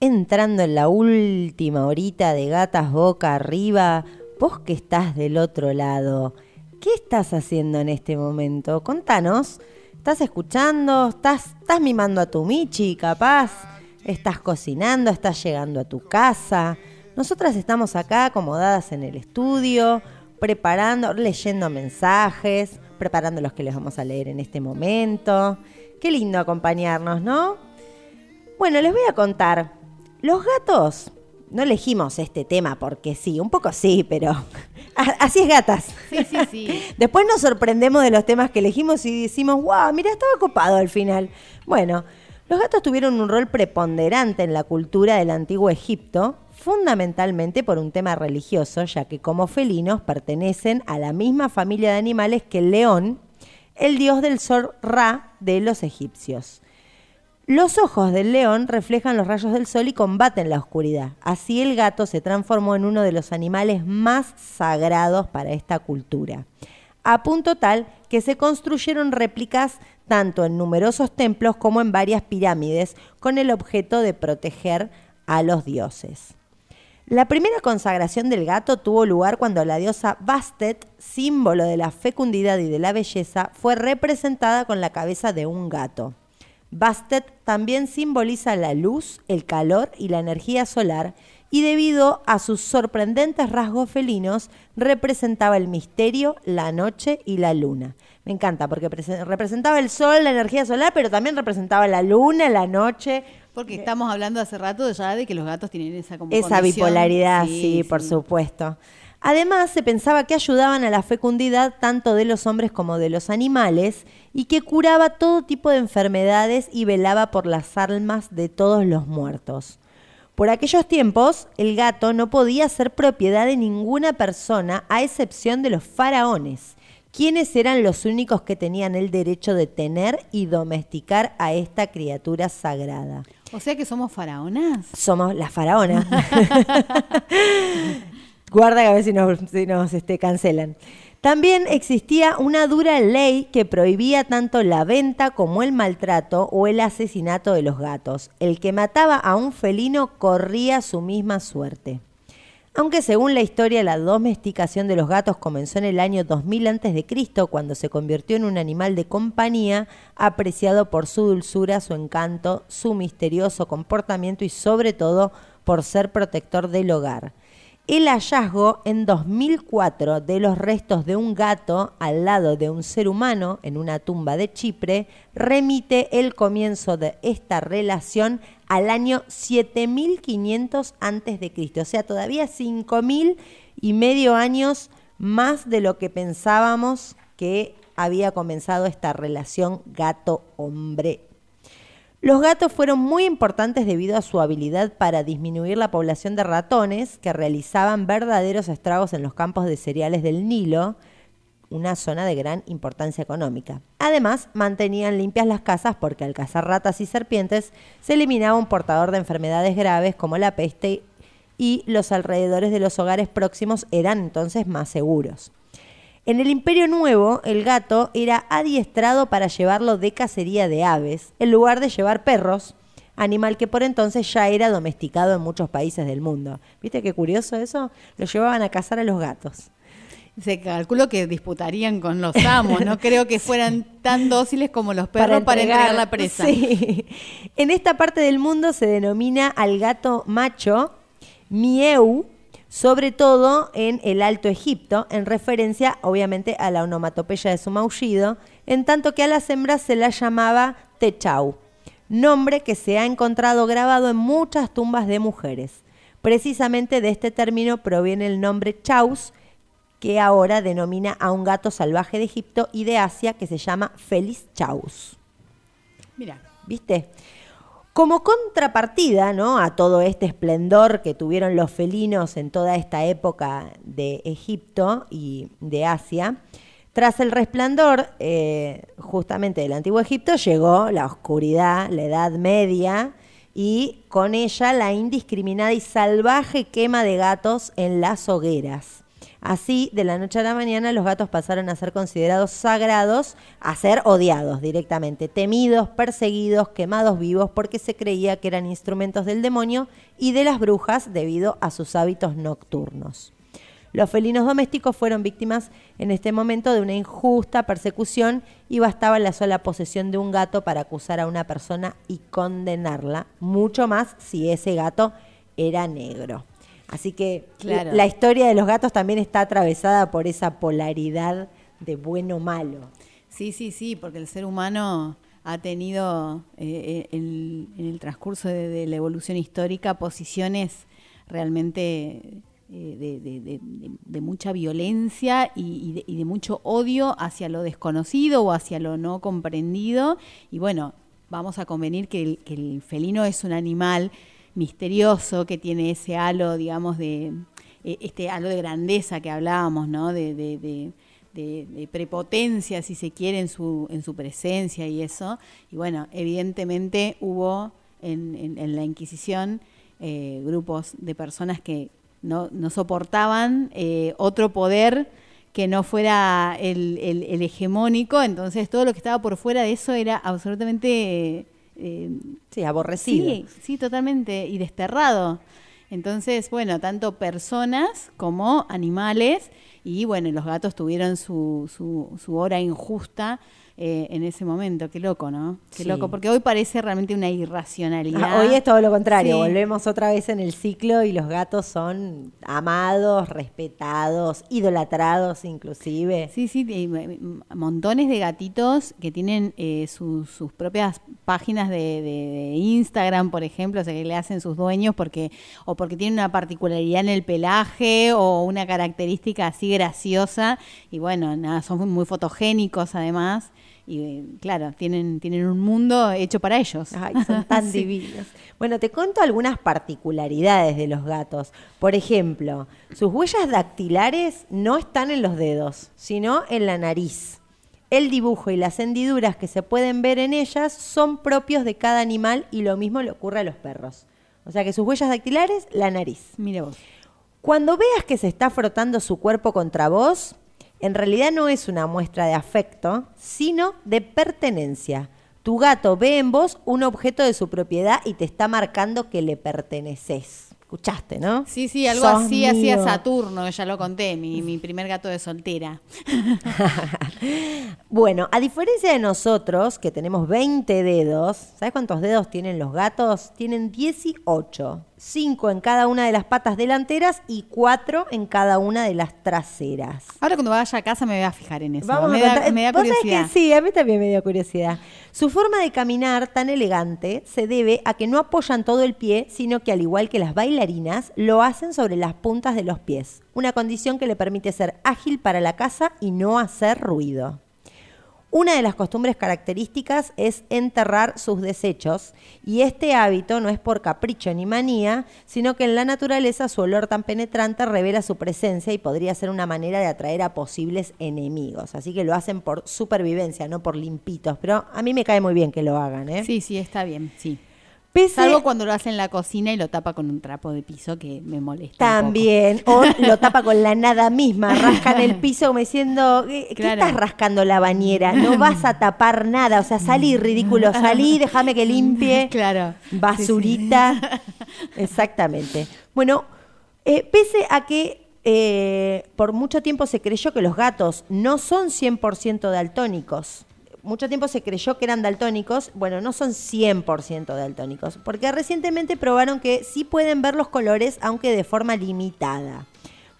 Entrando en la última horita de gatas boca arriba, vos que estás del otro lado, ¿qué estás haciendo en este momento? Contanos. ¿Estás escuchando? ¿Estás, estás mimando a tu Michi, capaz? ¿Estás cocinando? ¿Estás llegando a tu casa? Nosotras estamos acá acomodadas en el estudio, preparando, leyendo mensajes, preparando los que les vamos a leer en este momento. Qué lindo acompañarnos, ¿no? Bueno, les voy a contar. Los gatos, no elegimos este tema porque sí, un poco sí, pero *laughs* así es gatas. Sí, sí, sí. *laughs* Después nos sorprendemos de los temas que elegimos y decimos, wow, mira, estaba copado al final. Bueno, los gatos tuvieron un rol preponderante en la cultura del antiguo Egipto, fundamentalmente por un tema religioso, ya que como felinos pertenecen a la misma familia de animales que el león, el dios del sol Ra de los egipcios. Los ojos del león reflejan los rayos del sol y combaten la oscuridad. Así el gato se transformó en uno de los animales más sagrados para esta cultura. A punto tal que se construyeron réplicas tanto en numerosos templos como en varias pirámides con el objeto de proteger a los dioses. La primera consagración del gato tuvo lugar cuando la diosa Bastet, símbolo de la fecundidad y de la belleza, fue representada con la cabeza de un gato. Bastet también simboliza la luz, el calor y la energía solar y debido a sus sorprendentes rasgos felinos representaba el misterio, la noche y la luna. Me encanta porque prese- representaba el sol, la energía solar, pero también representaba la luna, la noche, Porque estamos hablando hace rato ya de que los gatos tienen esa como esa condición. bipolaridad, sí, por supuesto. Además, se pensaba que ayudaban a la fecundidad tanto de los hombres como de los animales y que curaba todo tipo de enfermedades y velaba por las almas de todos los muertos. Por aquellos tiempos, el gato no podía ser propiedad de ninguna persona a excepción de los faraones, quienes eran los únicos que tenían el derecho de tener y domesticar a esta criatura sagrada. O sea que somos faraonas. Somos las faraonas. *laughs* Guarda que a ver si nos, este, cancelan. También existía una dura ley que prohibía tanto la venta como el maltrato o el asesinato de los gatos. El que mataba a un felino corría su misma suerte. Aunque según la historia la domesticación de los gatos comenzó en el año 2000 a.C., cuando se convirtió en un animal de compañía apreciado por su dulzura, su encanto, su misterioso comportamiento y sobre todo por ser protector del hogar. El hallazgo en 2004 de los restos de un gato al lado de un ser humano en una tumba de Chipre remite el comienzo de esta relación al año 7500 antes de Cristo, o sea, todavía 5000 y medio años más de lo que pensábamos que había comenzado esta relación gato-hombre los gatos fueron muy importantes debido a su habilidad para disminuir la población de ratones que realizaban verdaderos estragos en los campos de cereales del Nilo, una zona de gran importancia económica. Además, mantenían limpias las casas porque al cazar ratas y serpientes se eliminaba un portador de enfermedades graves como la peste y los alrededores de los hogares próximos eran entonces más seguros. En el Imperio Nuevo, el gato era adiestrado para llevarlo de cacería de aves, en lugar de llevar perros, animal que por entonces ya era domesticado en muchos países del mundo. ¿Viste qué curioso eso? Lo llevaban a cazar a los gatos. Se calculó que disputarían con los amos, no *laughs* creo que fueran tan dóciles como los perros para entregar, la presa. Sí. En esta parte del mundo se denomina al gato macho mieu, sobre todo en el Alto Egipto, en referencia obviamente a la onomatopeya de su maullido, en tanto que a las hembras se las llamaba techau, nombre que se ha encontrado grabado en muchas tumbas de mujeres. Precisamente de este término proviene el nombre chaus, que ahora denomina a un gato salvaje de Egipto y de Asia que se llama Felis chaus. Mira, ¿Viste? Como contrapartida ¿no? a todo este esplendor que tuvieron los felinos en toda esta época de Egipto y de Asia, tras el resplandor eh, justamente del antiguo Egipto llegó la oscuridad, la Edad Media y con ella la indiscriminada y salvaje quema de gatos en las hogueras. Así, de la noche a la mañana, los gatos pasaron a ser considerados sagrados, a ser odiados directamente, temidos, perseguidos, quemados vivos, porque se creía que eran instrumentos del demonio y de las brujas debido a sus hábitos nocturnos. Los felinos domésticos fueron víctimas en este momento de una injusta persecución y bastaba la sola posesión de un gato para acusar a una persona y condenarla, mucho más si ese gato era negro. Así que Claro. la historia de los gatos también está atravesada por esa polaridad de bueno malo. Sí, sí, sí, porque el ser humano ha tenido eh, eh, el- en el transcurso de, de la evolución histórica posiciones realmente eh, de, mucha violencia y, y de, y de mucho odio hacia lo desconocido o hacia lo no comprendido. Y bueno, vamos a convenir que el, que el felino es un animal misterioso que tiene ese halo, digamos, de eh, este halo de grandeza que hablábamos, ¿no? De, de- de- de- prepotencia, si se quiere, en su, en su presencia y eso. Y bueno, evidentemente hubo en, en- la Inquisición eh, grupos de personas que no, soportaban eh, otro poder que no fuera el hegemónico, entonces todo lo que estaba por fuera de eso era absolutamente... eh, Sí, aborrecido. Sí, totalmente, y desterrado. Entonces, bueno, tanto personas como animales, y bueno, los gatos tuvieron su, su, su hora injusta eh, en ese momento. Qué loco, ¿no? Qué Sí. loco, porque hoy parece realmente una irracionalidad. Ah, Hoy es todo lo contrario, Sí. volvemos otra vez en el ciclo y los gatos son amados, respetados, idolatrados inclusive. Sí, sí, y m- m- montones de gatitos que tienen eh, sus- sus propias páginas de, de- de Instagram, por ejemplo, o sea, que le hacen sus dueños porque o porque tienen una particularidad en el pelaje o una característica así graciosa y bueno, nada, son muy fotogénicos además y claro, tienen tienen un mundo hecho para ellos. Ay, son *laughs* tan Sí. divinos. Bueno, te cuento algunas particularidades de los gatos. Por ejemplo, sus huellas dactilares no están en los dedos, sino en la nariz. El dibujo y las hendiduras que se pueden ver en ellas son propios de cada animal y lo mismo le ocurre a los perros. O sea que sus huellas dactilares, la nariz. Mire vos. Cuando veas que se está frotando su cuerpo contra vos, En realidad no es una muestra de afecto, sino de pertenencia. Tu gato ve en vos un objeto de su propiedad y te está marcando que le perteneces. ¿Escuchaste, no? Sí, sí, algo Sos así hacía. Saturno, ya lo conté, mi, mi primer gato de soltera. *laughs* Bueno, a diferencia de nosotros, que tenemos 20 dedos, ¿sabes cuántos dedos tienen los gatos? Tienen 18. 5 en cada una de las patas delanteras y 4 en cada una de las traseras. Ahora cuando vaya a casa me voy a fijar en eso. Vamos me, a da, me da ¿Vos sabés curiosidad. que sí, a mí también me dio curiosidad. Su forma de caminar tan elegante se debe a que no apoyan todo el pie, sino que al igual que las bailarinas, lo hacen sobre las puntas de los pies. Una condición que le permite ser ágil para la caza y no hacer ruido. Una de las costumbres características es enterrar sus desechos y este hábito no es por capricho ni manía, sino que en la naturaleza su olor tan penetrante revela su presencia y podría ser una manera de atraer a posibles enemigos. Así que lo hacen por supervivencia, no por limpitos. Pero a mí me cae muy bien que lo hagan, ¿eh? Sí, sí, está bien, sí. Pese- Salvo cuando lo hace en la cocina y lo tapa con un trapo de piso que me molesta. un poco. También, o lo tapa con la nada misma, rascan el *laughs* piso como diciendo, ¿qué, Claro. estás rascando la bañera? No *laughs* vas a tapar nada, o sea, salí, ridículo, salí, déjame que limpie. *laughs* Claro. Basurita. Exactamente. Bueno, eh, pese a que eh, por mucho tiempo se creyó que los gatos no son 100% daltónicos, mucho tiempo se creyó que eran daltónicos, bueno, no son 100% daltónicos, porque recientemente probaron que sí pueden ver los colores, aunque de forma limitada.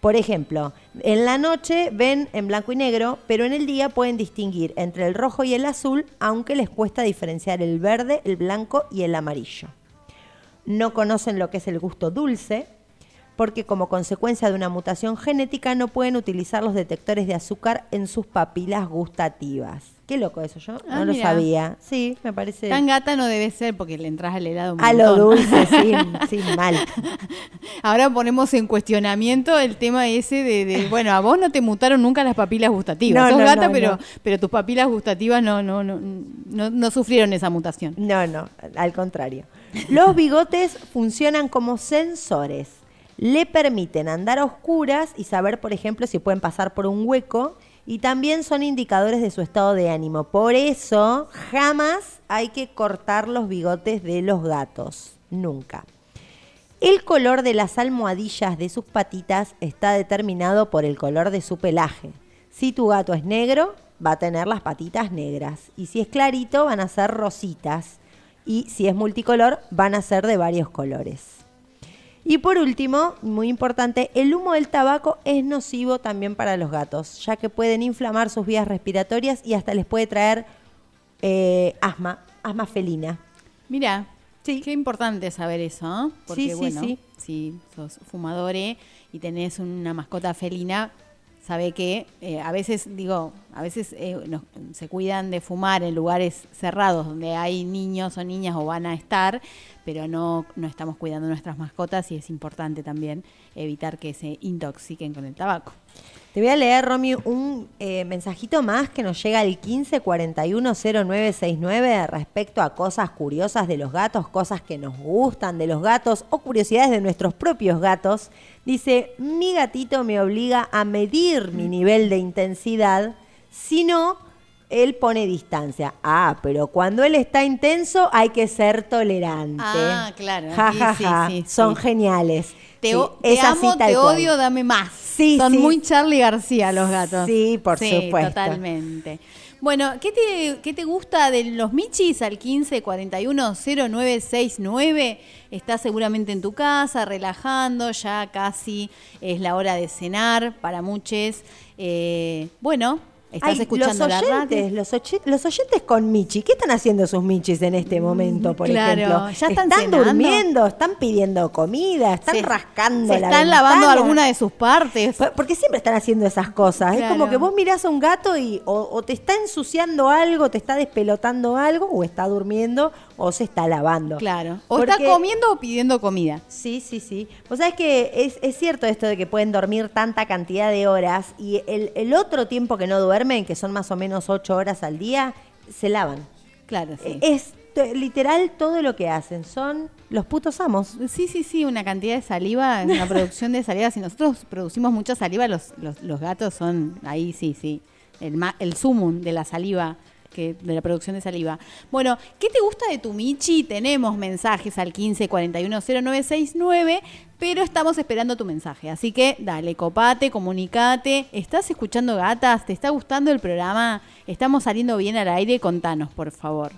Por ejemplo, en la noche ven en blanco y negro, pero en el día pueden distinguir entre el rojo y el azul, aunque les cuesta diferenciar el verde, el blanco y el amarillo no conocen lo que es el gusto dulce, porque como consecuencia de una mutación genética no pueden utilizar los detectores de azúcar en sus papilas gustativas. Qué loco eso, yo Ah, no lo sabía. Sí, me parece... Tan gata no debe ser porque le entras al helado un A lo dulce, sin, *laughs* sin mal. Ahora ponemos en cuestionamiento el tema ese de, de, bueno, a vos no te mutaron nunca las papilas gustativas. No, Sos no, gata, no, pero, pero tus papilas gustativas no, no, no, no, no sufrieron esa mutación. No, no, al contrario. Los bigotes funcionan como sensores. Le permiten andar a oscuras y saber, por ejemplo, si pueden pasar por un hueco. Y también son indicadores de su estado de ánimo. Por eso, jamás hay que cortar los bigotes de los gatos. Nunca. El color de las almohadillas de sus patitas está determinado por el color de su pelaje. Si tu gato es negro, va a tener las patitas negras. Y si es clarito, van a ser rositas. Y si es multicolor, van a ser de varios colores. Y por último, muy importante, el humo del tabaco es nocivo también para los gatos, ya que pueden inflamar sus vías respiratorias y hasta les puede traer eh, asma, asma felina. Mira, Sí. qué importante saber eso, ¿no? Porque, Sí, sí, bueno, sí. si sos fumadore y tenés una mascota felina, sabe que eh, a veces, digo, a veces eh, se cuidan de fumar en lugares cerrados donde hay niños o niñas o van a estar, pero no, no estamos cuidando nuestras mascotas y es importante también evitar que se intoxiquen con el tabaco. Te voy a leer, Romy, un eh, mensajito más que nos llega al 15410969 respecto a cosas curiosas de los gatos, cosas que nos gustan de los gatos o curiosidades de nuestros propios gatos. Dice, mi gatito me obliga a medir mi nivel de intensidad, si no, él pone distancia. Ah, pero cuando él está intenso hay que ser tolerante. Ah, claro. Ja, Sí, ja, sí, ja. sí, Son sí. geniales. Te, Sí, es amo, te cual. odio, dame más. Sí, Son sí. muy Charlie García los gatos. Sí, por supuesto. Totalmente. Bueno, ¿qué te, ¿qué te gusta de los Michis al 15 41 0969? Estás seguramente en tu casa, relajando, ya casi es la hora de cenar para muchos. Eh, bueno, estás Ay, escuchando los la oyentes, radio. Los, oye- los oyentes con Michi, ¿qué están haciendo sus Michis en este momento, por Mm, claro, ejemplo? ya están cenando. durmiendo, están pidiendo comida, están Se- rascando Se la están lavando alguna de sus partes. Por- Porque siempre están haciendo esas cosas. Es como que vos mirás a un gato y o, o te está ensuciando algo, te está despelotando algo, o está durmiendo, o se está lavando. Claro. O está comiendo o pidiendo comida. Sí, sí, sí. Vos sabés que es, es cierto esto de que pueden dormir tanta cantidad de horas y el, el otro tiempo que no duermen, que son más o menos ocho horas al día, se lavan. Claro, sí. Es t- literal todo lo que hacen. Son los putos amos. Sí, sí, sí, una cantidad de saliva, una *laughs* producción de saliva. Si nosotros producimos mucha saliva, los, los, los gatos son ahí, sí, sí, el, ma- el sumum de la saliva, que, de la producción de saliva. Bueno, ¿qué te gusta de tu Michi? Tenemos mensajes al 15 41 0969, pero estamos esperando tu mensaje. Así que dale, copate, comunicate. ¿Estás escuchando gatas? ¿Te está gustando el programa? ¿Estamos saliendo bien al aire? Contanos, por favor.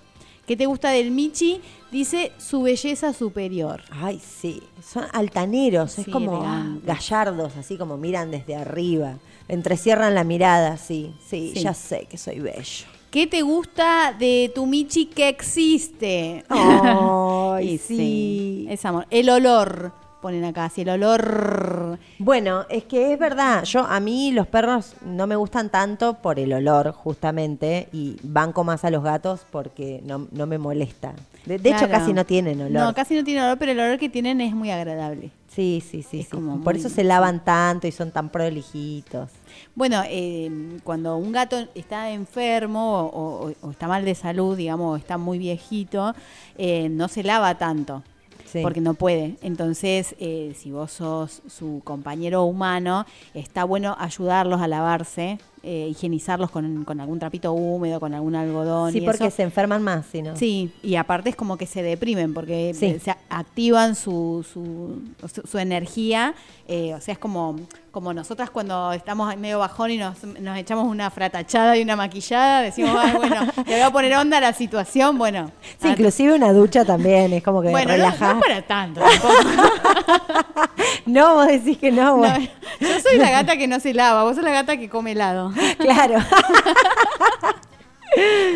¿Qué te gusta del Michi? Dice su belleza superior. Ay, sí. Son altaneros. es como gallardos, así como miran desde arriba. Entrecierran la mirada, sí. Sí, Sí. ya sé que soy bello. ¿Qué te gusta de tu Michi que existe? Ay, *laughs* sí. Es amor. El olor, ponen acá, sí, el olor. Bueno, es que es verdad, yo a mí los perros no me gustan tanto por el olor justamente y banco más a los gatos porque no, no me molesta. De, de hecho casi no tienen olor. No, casi no tienen olor, pero el olor que tienen es muy agradable. Sí, sí, sí, Es sí. Por muy- eso se lavan tanto y son tan prolijitos. Bueno, eh, cuando un gato está enfermo o, o- o está mal de salud, digamos, o está muy viejito, eh, no se lava tanto. Sí. Porque no puede. Entonces, eh, si vos sos su compañero humano, está bueno ayudarlos a lavarse, eh, higienizarlos con, con algún trapito húmedo, con algún algodón. Sí, y porque eso. se enferman más, si no. Sí, y aparte es como que se deprimen porque Sí. eh, se activan su, su, su- su energía. eh, o sea, es como, como nosotras cuando estamos medio bajón y nos, nos echamos una fratachada y una maquillada, decimos, "Ay, bueno, *laughs* le voy a poner onda a la situación. Bueno, Sí, ah, inclusive una ducha también, es como que bueno no, relajás. no para tanto. tampoco. *laughs* No, vos decís que no, No, bueno. yo soy la *laughs* gata que no se lava, vos sos la gata que come helado. *laughs* Claro. *laughs*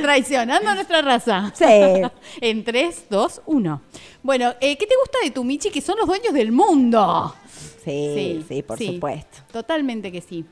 Traicionando a nuestra raza. Sí. *laughs* En 3, 2, 1. Bueno, eh, ¿qué te gusta de tu Michi que son los dueños del mundo? Sí, sí, por supuesto. Totalmente que sí.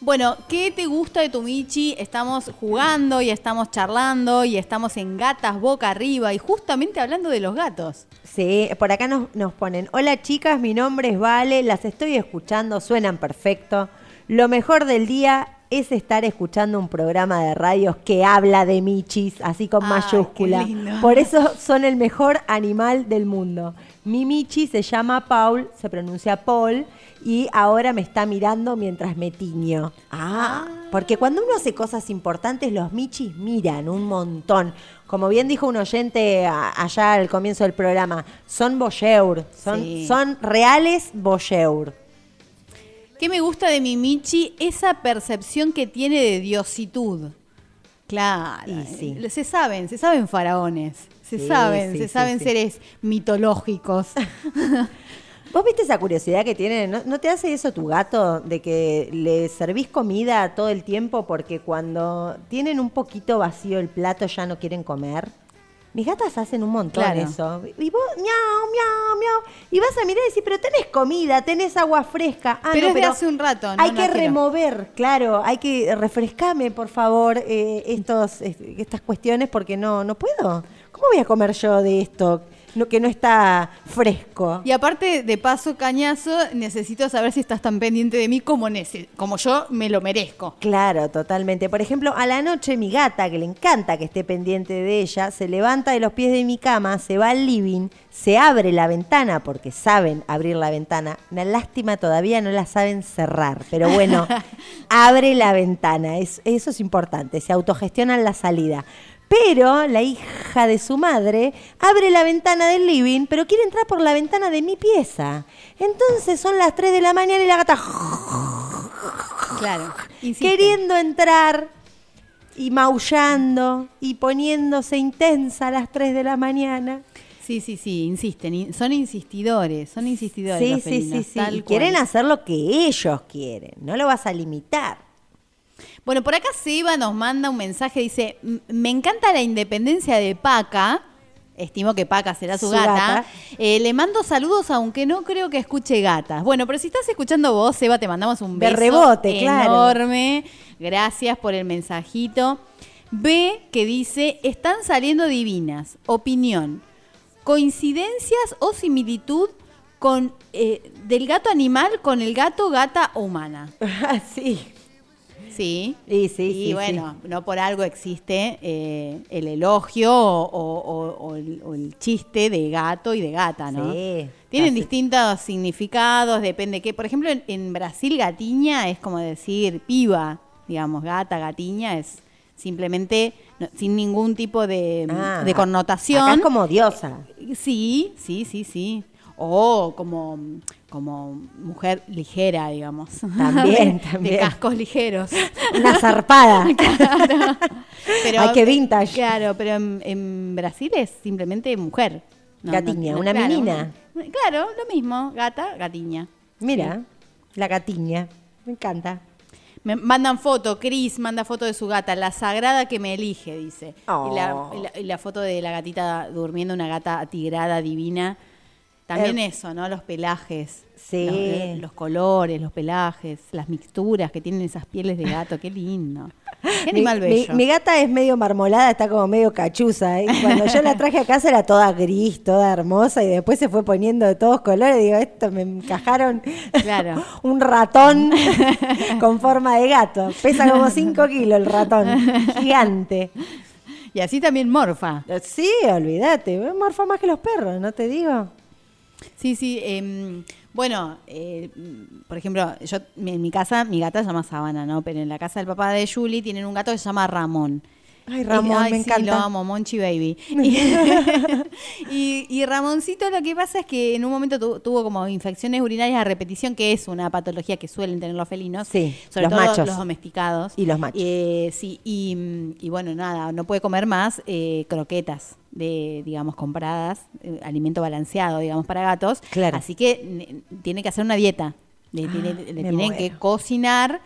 Bueno, ¿qué te gusta de tu Michi? Estamos jugando y estamos charlando y estamos en gatas boca arriba y justamente hablando de los gatos. Sí, por acá nos, nos ponen, hola chicas, mi nombre es Vale, las estoy escuchando, suenan perfecto. Lo mejor del día es estar escuchando un programa de radios que habla de michis, así con Ay, mayúscula. Por eso son el mejor animal del mundo. Mi michi se llama Paul, se pronuncia Paul, y ahora me está mirando mientras me tiño. Ah, porque cuando uno hace cosas importantes, los michis miran un montón. Como bien dijo un oyente a- allá al comienzo del programa, son boyeur, son, Sí. son reales boyeur. ¿Qué me gusta de mi Michi? Esa percepción que tiene de diositud. Claro. Sí. eh, Se saben, se saben faraones. Se Sí, saben, sí, se saben seres mitológicos. *laughs* ¿Vos viste esa curiosidad que tiene? ¿No, no te hace eso tu gato de que le servís comida todo el tiempo porque cuando tienen un poquito vacío el plato ya no quieren comer? Mis gatas hacen un montón Claro. eso. Y vos, miau, miau, miau. Y vas a mirar y decir, pero tenés comida, tenés agua fresca. Ah, Pero no, es de hace un rato, no, Hay no que remover, claro, hay que refrescame, por favor, eh, estos, es- estas cuestiones porque no, no puedo. ¿Cómo voy a comer yo de esto no, que no está fresco? Y aparte, de paso, cañazo, necesito saber si estás tan pendiente de mí como, nece- como yo me lo merezco. Claro, totalmente. Por ejemplo, a la noche mi gata, que le encanta que esté pendiente de ella, se levanta de los pies de mi cama, se va al living, se abre la ventana, porque saben abrir la ventana. Una lástima, todavía no la saben cerrar, pero bueno, *laughs* abre la ventana, es- eso es importante, se autogestionan la salida. Pero la hija de su madre abre la ventana del living, pero quiere entrar por la ventana de mi pieza. Entonces son las 3 de la mañana y la gata Claro. queriendo entrar y maullando y poniéndose intensa a las 3 de la mañana. Sí, sí, sí, insisten. in- son insistidores, son insistidores. Sí, los sí, sí, sí. tal Y quieren hacer lo que ellos quieren, no lo vas a limitar. Bueno, por acá Seba nos manda un mensaje, dice, "M- me encanta la independencia de Paca, estimo que Paca será su, Su gata, gata. Eh, le mando saludos aunque no creo que escuche gatas. Bueno, pero si estás escuchando vos, Seba, te mandamos un De beso rebote, claro. enorme, gracias por el mensajito. B, que dice, están saliendo divinas, opinión, coincidencias o similitud con eh, del gato animal con el gato, gata o humana. *laughs* sí. Sí. Y sí, y sí, bueno, no por algo existe eh, el elogio o, o- o- o el, o el chiste de gato y de gata, ¿no? Sí, Tienen así. distintos significados, depende qué. Por ejemplo, en, en Brasil gatiña es como decir piba, digamos, gata, gatiña es simplemente no- sin ningún tipo de, Ah, de connotación. Acá es como diosa. Sí, sí, sí, sí. O como, como mujer ligera, digamos. También, *laughs* De- también. De cascos ligeros. Una zarpada. *laughs* Claro. Pero, Ay, qué vintage. Claro, pero en, en Brasil es simplemente mujer. Gatiña, una claro, menina. una- claro, lo mismo. Gata, gatiña. Mira, la gatiña. Me encanta. Me mandan foto, Cris manda foto de su gata, la sagrada que me elige, dice. Y, la, Oh. y la- y la foto de la gatita durmiendo, una gata atigrada, divina. También Eh, eso, ¿no? Los pelajes. Sí. Los, los colores, los pelajes, las mixturas que tienen esas pieles de gato, qué lindo. Qué animal mi, bello. mi gata es medio marmolada, está como medio cachuza. Y cuando yo la *laughs* traje a casa era toda gris, toda hermosa, y después se fue poniendo de todos colores. Digo, esto me encajaron Claro. *laughs* un ratón *laughs* con forma de gato. Pesa como 5 kilos el ratón, gigante. Y así también morfa. Sí, olvídate, morfa más que los perros, ¿no te digo? Sí, sí. em, bueno, eh, por ejemplo, yo en mi casa, mi gata se llama Sabana, ¿no? Pero en la casa del papá de Julie tienen un gato que se llama Ramón. Ay, Ramón, Y- me sí, encanta. lo amo, Monchi Baby. *laughs* *laughs* Y, y Ramoncito lo que pasa es que en un momento tu- tuvo como infecciones urinarias a repetición, que es una patología que suelen tener los felinos. Sí, sobre los todo machos. los domesticados. Y los machos. Eh, sí, y, y bueno, nada, no puede comer más eh, croquetas de, digamos, compradas, eh, alimento balanceado, digamos, para gatos. Claro. Así que ne- tiene que hacer una dieta. Le, tiene- le me tienen que cocinar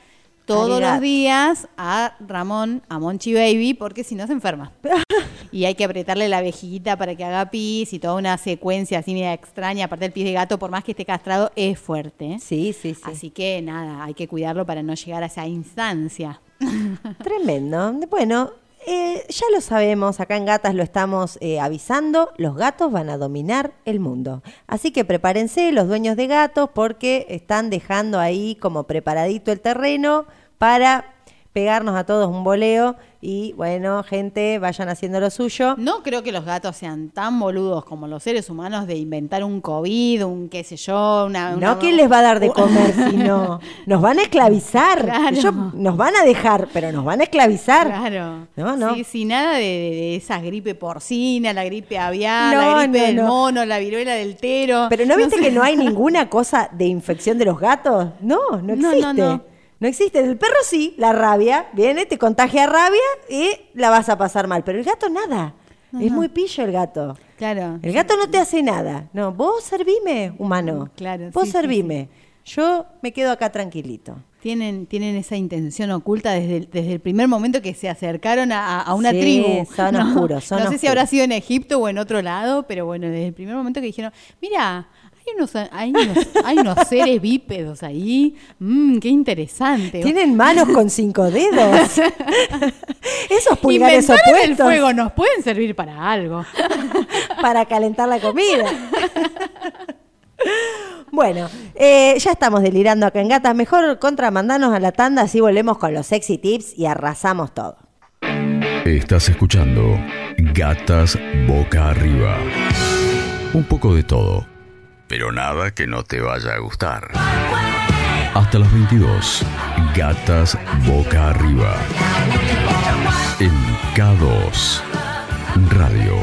todos los días a Ramón, a Monchi Baby, porque si no se enferma. *laughs* y hay que apretarle la vejiguita para que haga pis y toda una secuencia así media extraña. Aparte el pis de gato, por más que esté castrado, es fuerte. ¿eh? Sí, sí, sí. Así que nada, hay que cuidarlo para no llegar a esa instancia. *laughs* Tremendo. Bueno, eh, ya lo sabemos, acá en Gatas lo estamos eh, avisando, los gatos van a dominar el mundo. Así que prepárense los dueños de gatos porque están dejando ahí como preparadito el terreno para pegarnos a todos un boleo y bueno, gente, vayan haciendo lo suyo. No creo que los gatos sean tan boludos como los seres humanos de inventar un COVID, un qué sé yo, una... una- No, ¿quién les va a dar de *laughs* comer si no? Nos van a esclavizar. Claro. Ellos nos van a dejar, pero nos van a esclavizar. Claro. No, no. Sí, sí, nada de, de- esas gripe porcina, la gripe aviar, No, la gripe no, del no. mono, la viruela del tero. Pero ¿no viste sé. que no hay *laughs* ninguna cosa de infección de los gatos? No, no No, no, existe. No. Existe. El perro sí, la rabia, viene, te contagia rabia y la vas a pasar mal. Pero el gato nada. es muy pillo el gato. Claro. El gato no te hace nada. No, vos servime, humano. Claro, Vos sí, sí, servime. Yo me quedo acá tranquilito. Tienen, tienen esa intención oculta desde el, desde el primer momento que se acercaron a, a una Sí, tribu. son no, oscuros, *laughs* son no sé si habrá sido en Egipto o en otro lado, pero bueno, desde el primer momento que dijeron, mira, hay unos, hay unos, hay unos seres bípedos ahí, mm, qué interesante. Tienen manos con cinco dedos. *laughs* Esos pulgares Inventaron el opuestos fuego, nos pueden servir para algo. *laughs* para calentar la comida. Bueno, eh, ya estamos delirando acá en Gatas. Mejor contramandanos a la tanda, así volvemos con los sexy tips y arrasamos todo. Estás escuchando Gatas Boca Arriba. Un poco de todo, pero nada que no te vaya a gustar. Hasta las 22, Gatas Boca Arriba. En K2 Radio.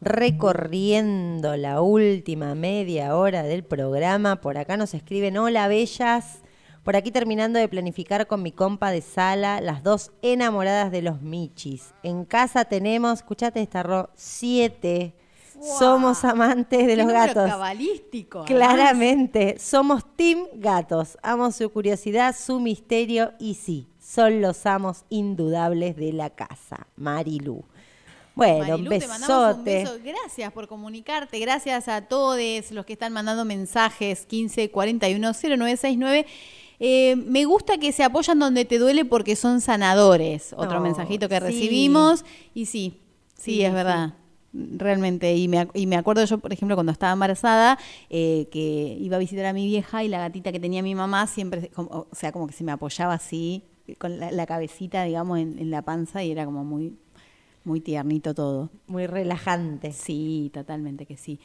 Recorriendo la última media hora del programa, por acá nos escriben, hola bellas. Por aquí terminando de planificar con mi compa de sala, las dos enamoradas de los michis. En casa tenemos, escuchate esta, Ro, siete. Somos amantes de los gatos. cabalístico. Claramente, somos Team Gatos. Amo su curiosidad, su misterio y sí, son los amos indudables de la casa. Marilu. Bueno, Marilu, te mandamos un besote. beso. Gracias por comunicarte. Gracias a todos los que están mandando mensajes 15 41 0969. Eh, me gusta que se apoyan donde te duele porque son sanadores. Otro mensajito que sí. recibimos. Y sí, sí, Sí, es sí. verdad. Realmente, y me, y me acuerdo yo, por ejemplo, cuando estaba embarazada, eh, que iba a visitar a mi vieja y la gatita que tenía mi mamá siempre, como- o sea, como que se me apoyaba así con la, la cabecita, digamos, en, en la panza y era como muy, muy tiernito todo. Muy relajante. Sí, totalmente que sí.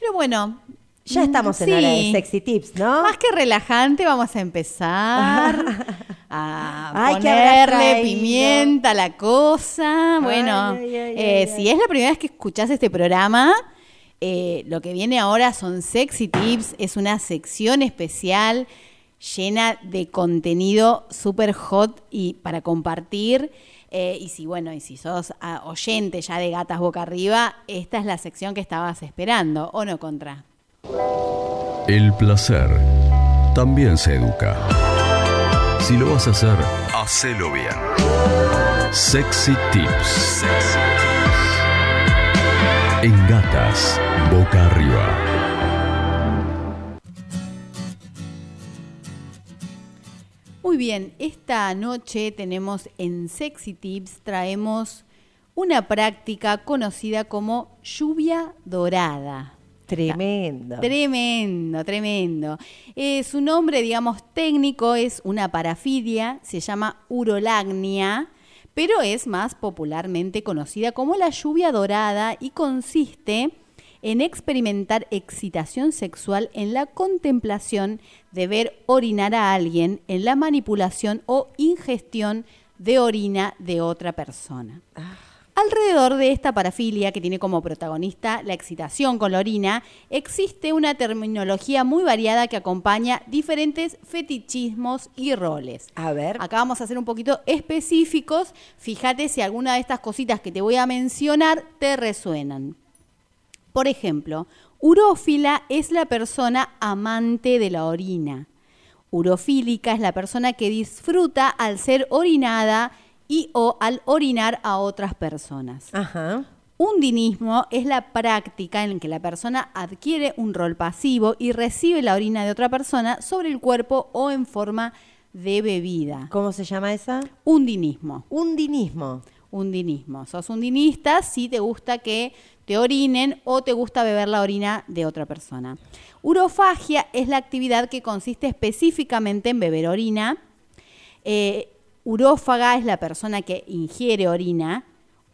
Pero bueno. Ya mm, estamos en sí. hora de sexy tips, ¿no? Más que relajante, vamos a empezar *laughs* a Ay, ¿qué habrás ponerle pimienta a la cosa. Bueno, Ay, ay, ay, eh, si es la primera vez que escuchás este programa, eh, lo que viene ahora son sexy tips. Es una sección especial llena de contenido súper hot y para compartir. Eh, y si bueno, y si sos ah, oyente ya de Gatas Boca Arriba, esta es la sección que estabas esperando, ¿o no contra? El placer también se educa. Si lo vas a hacer, hacelo bien. Sexy Tips. En gatas, boca arriba. Muy bien, esta noche tenemos en Sexy Tips, traemos una práctica conocida como lluvia dorada. Tremendo. Tremendo, tremendo. Eh, su nombre, digamos, técnico es una parafilia, se llama urolagnia, pero es más popularmente conocida como la lluvia dorada y consiste en experimentar excitación sexual en la contemplación de ver orinar a alguien, en la manipulación o ingestión de orina de otra persona. Alrededor de esta parafilia, que tiene como protagonista la excitación con la orina, existe una terminología muy variada que acompaña diferentes fetichismos y roles. A ver. Acá vamos a ser un poquito específicos. Fíjate si alguna de estas cositas que te voy a mencionar te resuenan. Por ejemplo, urófila es la persona amante de la orina. Urofílica es la persona que disfruta al ser orinada y o al orinar a otras personas. Ajá. Undinismo es la práctica en que la persona adquiere un rol pasivo y recibe la orina de otra persona sobre el cuerpo o en forma de bebida. ¿Cómo se llama esa? Undinismo. Undinismo. Undinismo. Sos undinista si te gusta que te orinen o te gusta beber la orina de otra persona. Urofagia es la actividad que consiste específicamente en beber orina. Eh, urófaga es la persona que ingiere orina.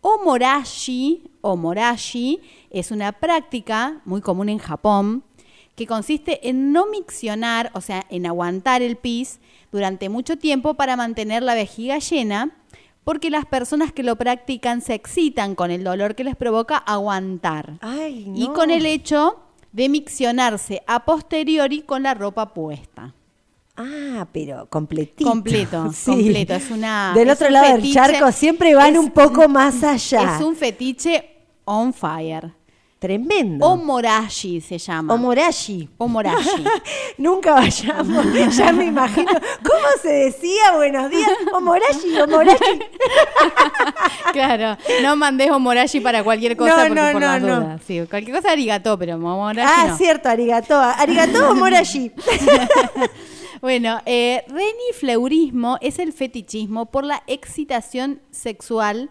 Omorashi o morashi es una práctica muy común en Japón que consiste en no miccionar, o sea, en aguantar el pis durante mucho tiempo para mantener la vejiga llena, porque las personas que lo practican se excitan con el dolor que les provoca aguantar Ay, no. y con el hecho de miccionarse a posteriori con la ropa puesta. Ah, pero completito. Completo, *laughs* Sí. completo. Es una. Del es otro lado del charco siempre van es- un poco más allá. Es un fetiche on fire. Tremendo. Omorashi se llama. Omorashi. Omorashi. *laughs* Nunca vayamos, *laughs* ya me imagino. ¿Cómo se decía? Buenos días. Omorashi, Omorashi. claro, no mandés omorashi para cualquier cosa No, porque no, por no, las no. dudas. Sí, cualquier cosa arigato, pero omorashi Ah, cierto, arigato. Arigato, Omorashi. Bueno, eh, renifleurismo es el fetichismo por la excitación sexual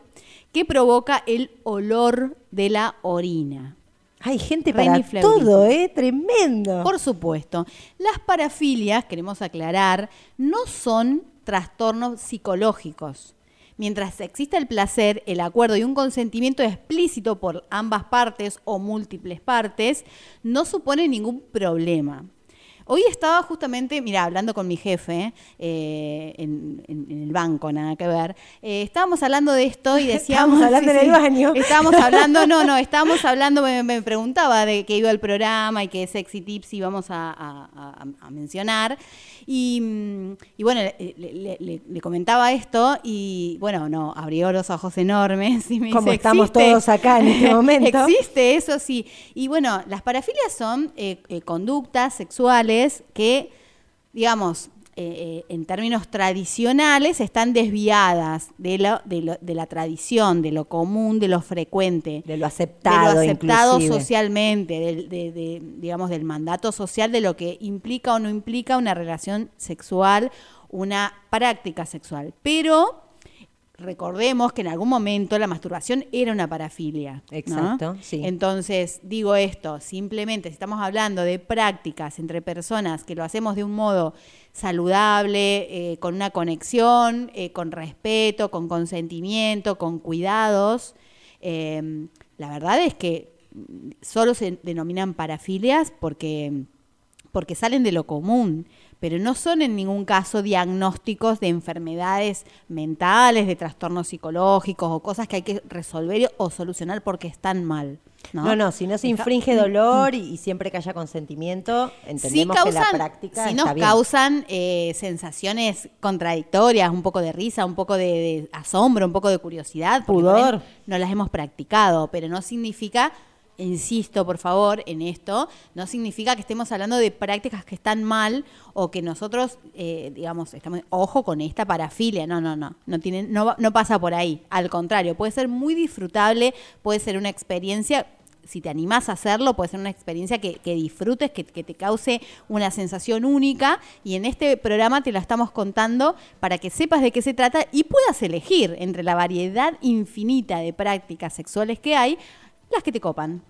que provoca el olor de la orina. Hay gente para todo, ¿eh? Tremendo. Por supuesto, las parafilias, queremos aclarar, no son trastornos psicológicos. Mientras exista el placer, el acuerdo y un consentimiento explícito por ambas partes o múltiples partes, no supone ningún problema. Hoy estaba justamente, mira, hablando con mi jefe eh, en, en- en el banco, nada que ver. eh, estábamos hablando de esto y *laughs* decíamos. Estábamos hablando en el baño. Estábamos hablando, no, no, *laughs* estábamos hablando, me, me preguntaba de que iba el programa y qué sexy tips íbamos a, a- a- a mencionar. Y, mm, y bueno, le, le- le- le comentaba esto y bueno, no, abrió los ojos enormes y me Como dice, estamos "¿Existe?". todos acá en este *laughs* momento. Existe, eso sí. Y bueno, las parafilias son eh, eh, conductas sexuales que, digamos, eh, eh, en términos tradicionales están desviadas de, lo- de, lo- de la tradición, de lo común, de lo frecuente De lo aceptado, de lo aceptado inclusive. socialmente, del- de, de, digamos, del mandato social de lo que implica o no implica una relación sexual, una práctica sexual. Pero recordemos que en algún momento la masturbación era una parafilia. ¿no? Exacto, sí. Entonces, digo esto, simplemente si estamos hablando de prácticas entre personas que lo hacemos de un modo saludable, eh, con una conexión, eh, con respeto, con consentimiento, con cuidados, eh, la verdad es que solo se denominan parafilias porque porque salen de lo común, pero no son en ningún caso diagnósticos de enfermedades mentales, de trastornos psicológicos o cosas que hay que resolver o solucionar porque están mal. No, No, no, si no se infringe dolor y, y siempre que haya consentimiento, entendemos que la práctica sí está nos bien. causan eh, sensaciones contradictorias, un poco de risa, un poco de, de asombro, un poco de curiosidad, Pudor. no las hemos practicado, pero no significa, insisto por favor en esto, no significa que estemos hablando de prácticas que están mal o que nosotros, eh, digamos, estamos, ojo con esta parafilia, no, no, no, no, tiene, no, no pasa por ahí, al contrario, puede ser muy disfrutable, puede ser una experiencia si te animás a hacerlo, puede ser una experiencia que, que disfrutes, que, que te cause una sensación única. Y en este programa te la estamos contando para que sepas de qué se trata y puedas elegir entre la variedad infinita de prácticas sexuales que hay, las que te copan.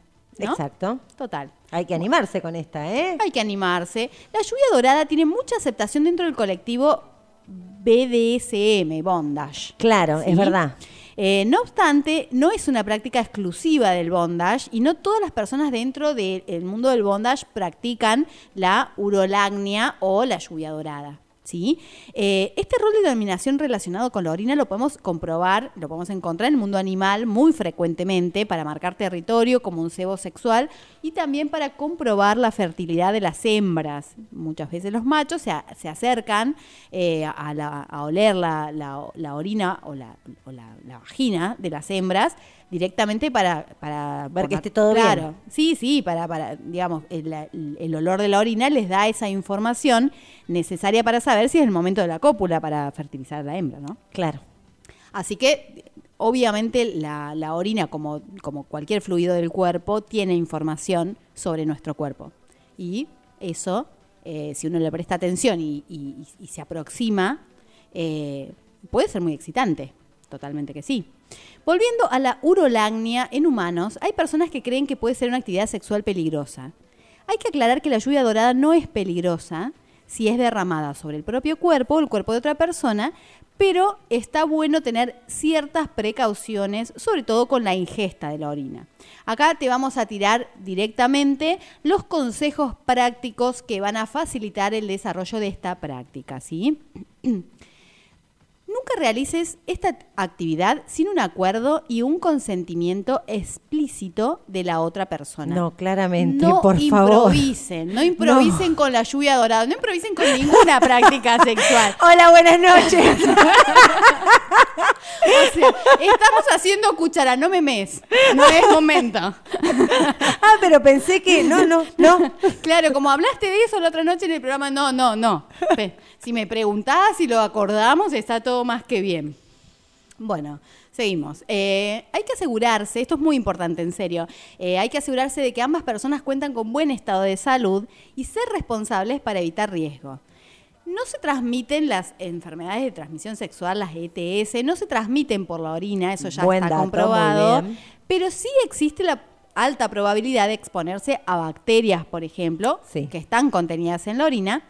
¿No? Exacto. Total. Hay que animarse con esta, ¿eh? Hay que animarse. La lluvia dorada tiene mucha aceptación dentro del colectivo BDSM, bondage. Claro, ¿sí? es verdad. Eh, no obstante, no es una práctica exclusiva del bondage y no todas las personas dentro del mundo del bondage practican la urolagnia o la lluvia dorada. ¿Sí? Eh, este rol de dominación relacionado con la orina lo podemos comprobar, lo podemos encontrar en el mundo animal muy frecuentemente para marcar territorio como un cebo sexual y también para comprobar la fertilidad de las hembras. Muchas veces los machos se, a- se acercan eh, a, la- a oler la, la- la orina o, la, o la- vagina de las hembras directamente para, para Ver que esté todo bien. claro, Sí, sí, para, para digamos, el, el- el olor de la orina les da esa información necesaria para saber si es el momento de la cópula para fertilizar a la hembra, ¿no? Claro. Así que, obviamente, la, orina, como, cualquier fluido del cuerpo, tiene información sobre nuestro cuerpo. Y eso, eh, si uno le presta atención y se aproxima, eh, puede ser muy excitante. Totalmente que sí. Volviendo a la urolagnia en humanos, hay personas que creen que puede ser una actividad sexual peligrosa. Hay que aclarar que la lluvia dorada no es peligrosa si es derramada sobre el propio cuerpo o el cuerpo de otra persona, pero está bueno tener ciertas precauciones, sobre todo con la ingesta de la orina. Acá te vamos a tirar directamente los consejos prácticos que van a facilitar el desarrollo de esta práctica, ¿sí? Nunca realices esta actividad sin un acuerdo y un consentimiento explícito de la otra persona. No, claramente, no por favor. improvisen, no *laughs* improvisen con la lluvia dorada, no improvisen con ninguna práctica sexual. *laughs* Hola, buenas noches. *laughs* O sea, estamos haciendo cuchara, no memes. No es momento. ah, pero pensé que no, no, no. Claro, como hablaste de eso la otra noche en el programa, no, no, no. Si me preguntás si lo acordamos, está todo más que bien. Bueno, seguimos. Eh, hay que asegurarse, esto es muy importante, en serio, eh, hay que asegurarse de que ambas personas cuentan con buen estado de salud y ser responsables para evitar riesgo. No se transmiten las enfermedades de transmisión sexual, las ETS, no se transmiten por la orina, eso ya Buen está dato, comprobado. Pero sí existe la alta probabilidad de exponerse a bacterias, por ejemplo, Sí. que están contenidas en la orina.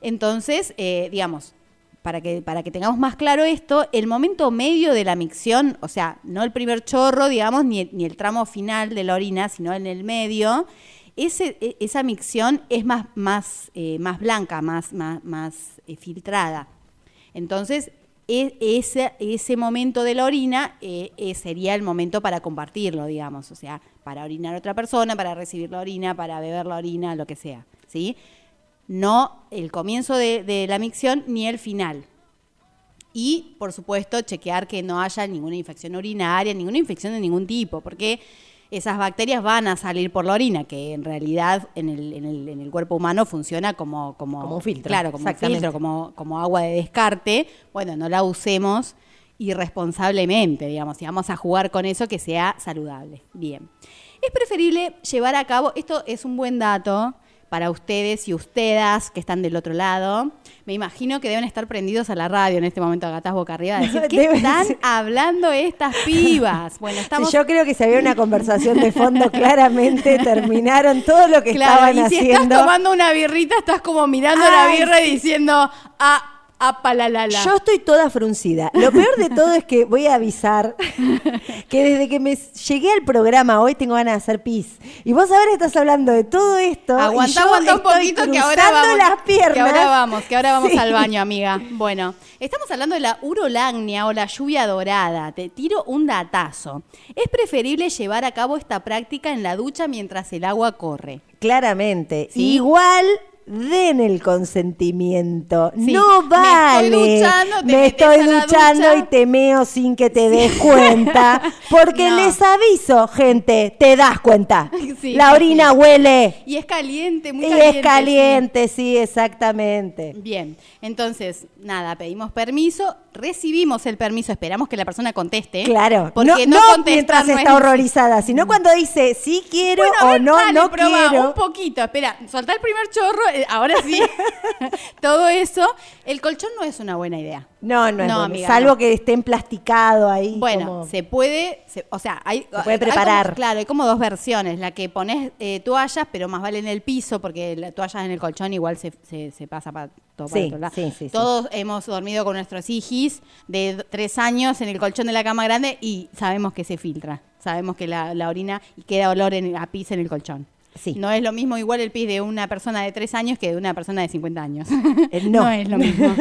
Entonces, eh, digamos, para que, para que tengamos más claro esto, el momento medio de la micción, o sea, no el primer chorro, digamos, ni el, ni el tramo final de la orina, sino en el medio, ese, e- esa micción es más, más, eh, más blanca, más, más, más eh, filtrada. Entonces, e- ese, ese momento de la orina eh, sería el momento para compartirlo, digamos, o sea, para orinar a otra persona, para recibir la orina, para beber la orina, lo que sea, ¿sí? No el comienzo de, de la micción ni el final. Y, por supuesto, chequear que no haya ninguna infección urinaria, ninguna infección de ningún tipo, porque esas bacterias van a salir por la orina, que en realidad en el, en el, en el cuerpo humano funciona como, como, Como un filtro, Claro, como un exactamente. filtro, como, como agua de descarte. Bueno, no la usemos irresponsablemente, digamos, si vamos a jugar con eso, que sea saludable. Bien. Es preferible llevar a cabo, esto es un buen dato, para ustedes y ustedes que están del otro lado. Me imagino que deben estar prendidos a la radio en este momento, gatas boca arriba, a decir, *laughs* ¿qué están hablando estas pibas? Bueno, Sí, estamos... yo creo que si había una conversación de fondo, claramente *laughs* terminaron todo lo que Claro, estaban y si haciendo. estás tomando una birrita, estás como mirando la Ay, birra sí. y diciendo, ah, ah, palalala. Yo estoy toda fruncida. Lo peor de todo es que voy a avisar que desde que me llegué al programa hoy tengo ganas de hacer pis. Y vos ahora estás hablando de todo esto. Aguanta, aguanta un poquito que ahora vamos. las piernas. Que ahora vamos, que ahora vamos Sí. al baño, amiga. Bueno, estamos hablando de la urolagnia o la lluvia dorada. Te tiro un datazo. Es preferible llevar a cabo esta práctica en la ducha mientras el agua corre. Claramente. Sí. Igual den el consentimiento. Sí. No Me estoy vale. te Me estoy ducha. y te meo sin que te des cuenta. *laughs* Porque No. les aviso, gente, te das cuenta. *laughs* Sí, la orina huele. Y es caliente, muy Y caliente. es caliente, sí, exactamente. Bien, entonces, nada, pedimos permiso, recibimos el permiso, esperamos que la persona conteste. Claro, Porque no, no, mientras está es- horrorizada, sino cuando dice sí quiero Bueno, o ver, no, dale, no probá, quiero. Un poquito, espera, soltá el primer chorro, ahora sí. *laughs* Todo eso. El colchón no es una buena idea. No, no, es No, bueno, amiga, salvo no. que esté emplasticado ahí. Bueno, como- se puede, se- o sea, hay, Se puede hay como- preparar. claro, hay como dos versiones. La que pones eh, toallas, pero más vale en el piso, porque la toallas en el colchón igual se, se, se pasa para todo para Sí, otro lado. sí, sí. Todos hemos dormido con nuestros hijis de tres años en el colchón de la cama grande y sabemos que se filtra. Sabemos que la, la orina y queda olor en, a pis en el colchón. Sí. No es lo mismo igual el pis de una persona de tres años que de una persona de 50 años. Eh, *laughs* no. es lo mismo.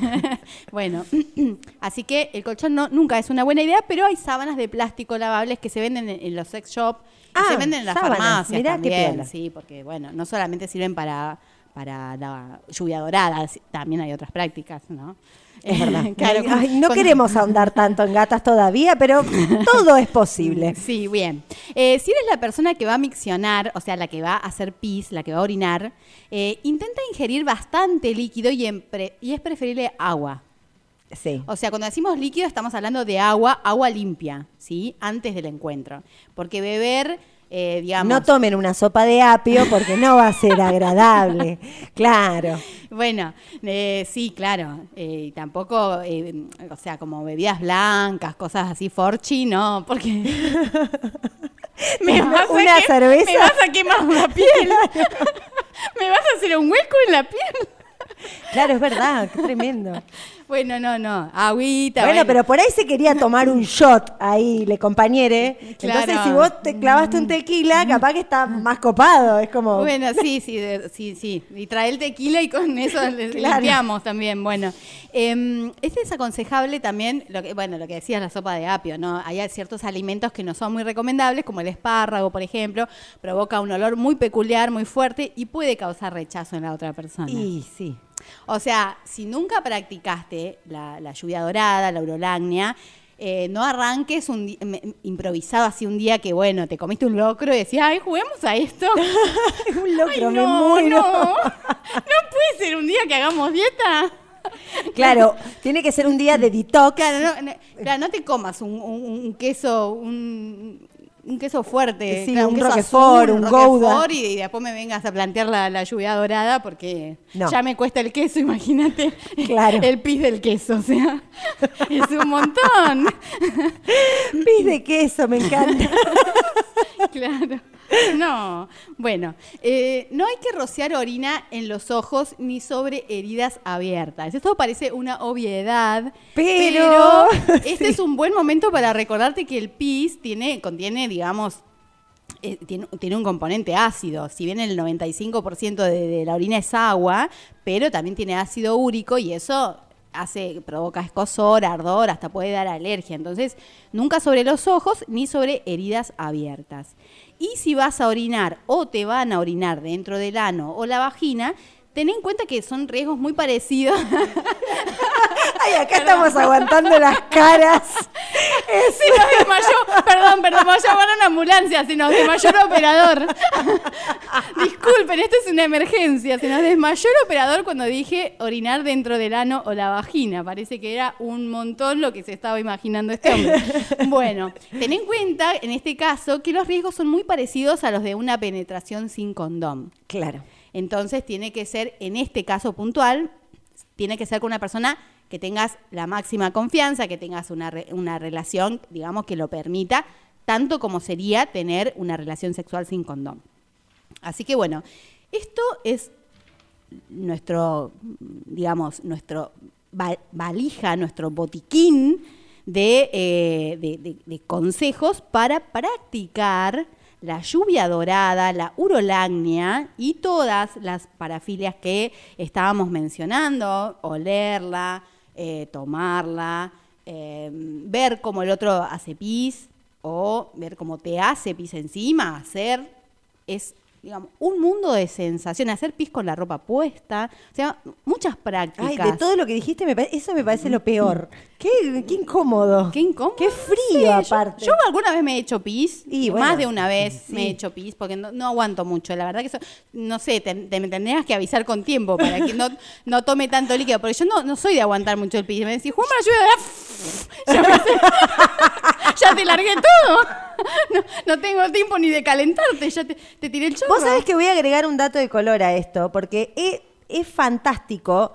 *laughs* bueno, *clears throat* así que el colchón no, nunca es una buena idea, pero hay sábanas de plástico lavables que se venden en, en los sex shop y Ah, se venden en las sábanas, farmacias mirá también. Sí, porque bueno, no solamente sirven para, para la lluvia dorada, también hay otras prácticas, ¿no? Es verdad. *laughs* Claro, Ay, no queremos ahondar tanto en gatas todavía, pero todo es posible. *laughs* Sí, bien. Eh, si eres la persona que va a miccionar, o sea, la que va a hacer pis, la que va a orinar, eh, intenta ingerir bastante líquido y, en pre- y es preferible agua. Sí. O sea, cuando decimos líquido estamos hablando de agua, agua limpia, ¿sí? Antes del encuentro. Porque beber, eh, digamos... No tomen una sopa de apio porque no va a ser agradable. *laughs* Claro. Bueno, eh, sí, claro. eh, y tampoco, eh, o sea, como bebidas blancas, cosas así, forchi, no, porque... *laughs* me vas a Una que- cerveza. Me vas a quemar la *laughs* piel. me vas a hacer un hueco en la piel. Claro, es verdad, qué tremendo. Bueno, no, no. Agüita. Bueno, pero por ahí se quería tomar un shot ahí, le compañere. Entonces, si vos te clavaste un tequila, capaz que está más copado. Es como. Bueno, sí, sí, de- sí, sí. Y trae el tequila y con eso le- Claro. limpiamos también. Bueno, eh, es desaconsejable también, lo que, bueno, lo que decías, la sopa de apio, ¿no? Hay ciertos alimentos que no son muy recomendables, como el espárrago, por ejemplo, provoca un olor muy peculiar, muy fuerte y puede causar rechazo en la otra persona. Y sí. O sea, si nunca practicaste la, la lluvia dorada, la urolagnia, eh, no arranques un improvisado así un día que, bueno, te comiste un locro y decías, ay, juguemos a esto. *laughs* un locro, Ay, me no, muero. No. no puede ser un día que hagamos dieta. Claro, tiene que ser un día de detox. Claro, no, no, claro, no te comas un, un- un queso, un, un queso fuerte, Sí, claro, un queso Roquefort, azul, un Roquefort, Gouda. y, y después me vengas a plantear la, la lluvia dorada porque No. ya me cuesta el queso, *laughs* imagínate Claro. el pis del queso, o sea, *laughs* es un montón. *laughs* Pis de queso, me encanta. Claro. *laughs* No. Bueno, eh, no hay que rociar orina en los ojos ni sobre heridas abiertas. Esto parece una obviedad, Pero- *laughs* este sí. es un buen momento para recordarte que el pis tiene, contiene, digamos, eh, tiene, tiene un componente ácido. Si bien el 95% de, de la orina es agua, pero también tiene ácido úrico y eso hace provoca escosor, ardor, hasta puede dar alergia. Entonces, nunca sobre los ojos ni sobre heridas abiertas. Y si vas a orinar o te van a orinar dentro del ano o la vagina, ten en cuenta que son riesgos muy parecidos. *laughs* Ay, acá estamos aguantando las caras. Se nos desmayó, perdón, perdón, vamos a llamar a una ambulancia, se nos desmayó el operador. *laughs* Disculpen, esto es una emergencia. Se nos desmayó el operador cuando dije orinar dentro del ano o la vagina. Parece que era un montón lo que se estaba imaginando este hombre. *laughs* Bueno, ten en cuenta, en este caso, que los riesgos son muy parecidos a los de una penetración sin condón. Claro. Entonces tiene que ser, en este caso puntual, tiene que ser con una persona que tengas la máxima confianza, que tengas una, una relación, digamos, que lo permita, tanto como sería tener una relación sexual sin condón. Así que bueno, esto es nuestro, digamos, nuestro va- valija, nuestro botiquín de, eh, de- de- de consejos para practicar la lluvia dorada, la urolagnia y todas las parafilias que estábamos mencionando, olerla, eh, tomarla, eh, ver cómo el otro hace pis o ver cómo te hace pis encima, hacer, es digamos, un mundo de sensaciones, hacer pis con la ropa puesta, o sea, muchas prácticas. Ay, de todo lo que dijiste, me eso me parece lo peor. *laughs* Qué, qué incómodo. Qué incómodo. Qué frío, yo- aparte. Yo, alguna vez me he hecho pis, Y bueno, más de una vez sí. me he hecho pis, porque no, no aguanto mucho. La verdad que eso, no sé, te, te- me tendrías que avisar con tiempo para que no, *laughs* no tome tanto líquido, porque yo no, no soy de aguantar mucho el pis. Me decís, Juan, lluvia, *laughs* ya, me- ya te largué todo. No, tengo tiempo ni de calentarte, ya te, tiré el chorro. Vos sabés que voy a agregar un dato de color a esto, porque es, es fantástico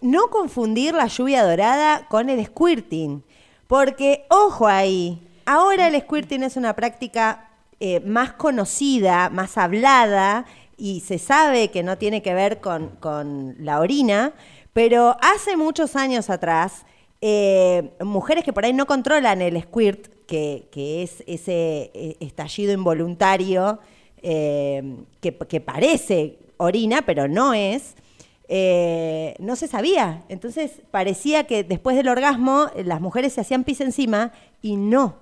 no confundir la lluvia dorada con el squirting. Porque, ojo ahí, ahora el squirting es una práctica eh, más conocida, más hablada, y se sabe que no tiene que ver con, con la orina, pero hace muchos años atrás, eh, mujeres que por ahí no controlan el squirt, que, es ese eh, estallido involuntario eh, que, parece orina, pero no es, eh, no se sabía. Entonces parecía que después del orgasmo las mujeres se hacían pis encima y no.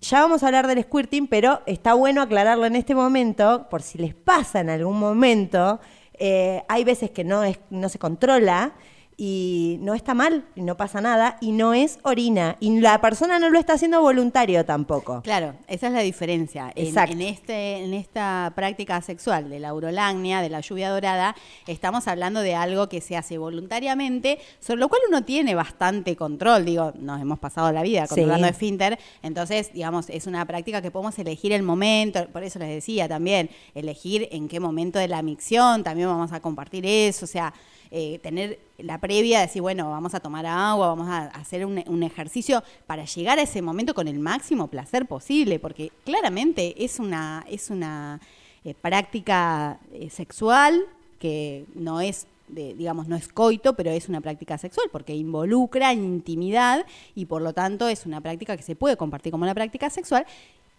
Ya vamos a hablar del squirting, pero está bueno aclararlo en este momento, por si les pasa en algún momento. hay veces que no se controla y no está mal, y no pasa nada, y no es orina. Y la persona no lo está haciendo voluntario tampoco. Claro, esa es la diferencia. En, Exacto. en este, en esta práctica sexual de la urolagnia, de la lluvia dorada, estamos hablando de algo que se hace voluntariamente, sobre lo cual uno tiene bastante control. Digo, nos hemos pasado la vida controlando Sí. esfínter, entonces, digamos, es una práctica que podemos elegir el momento, por eso les decía también, elegir en qué momento de la micción, también vamos a compartir eso, o sea, eh, tener la previa, decir, bueno, vamos a tomar agua, vamos a hacer un, ejercicio para llegar a ese momento con el máximo placer posible, porque claramente es una, es una eh, práctica eh, sexual que no es de, digamos, no es coito, pero es una práctica sexual porque involucra intimidad y por lo tanto es una práctica que se puede compartir como una práctica sexual.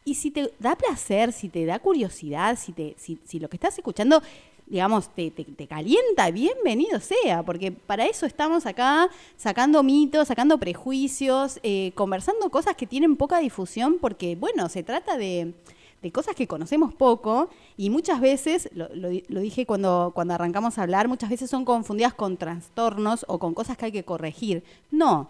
Y si te da placer, si te da curiosidad, si, te, si, si lo que estás escuchando, digamos, te, te- te calienta, bienvenido sea, porque para eso estamos acá sacando mitos, sacando prejuicios, eh, conversando cosas que tienen poca difusión, porque, bueno, se trata de, de cosas que conocemos poco y muchas veces, lo, lo lo dije cuando, cuando arrancamos a hablar, muchas veces son confundidas con trastornos o con cosas que hay que corregir. No,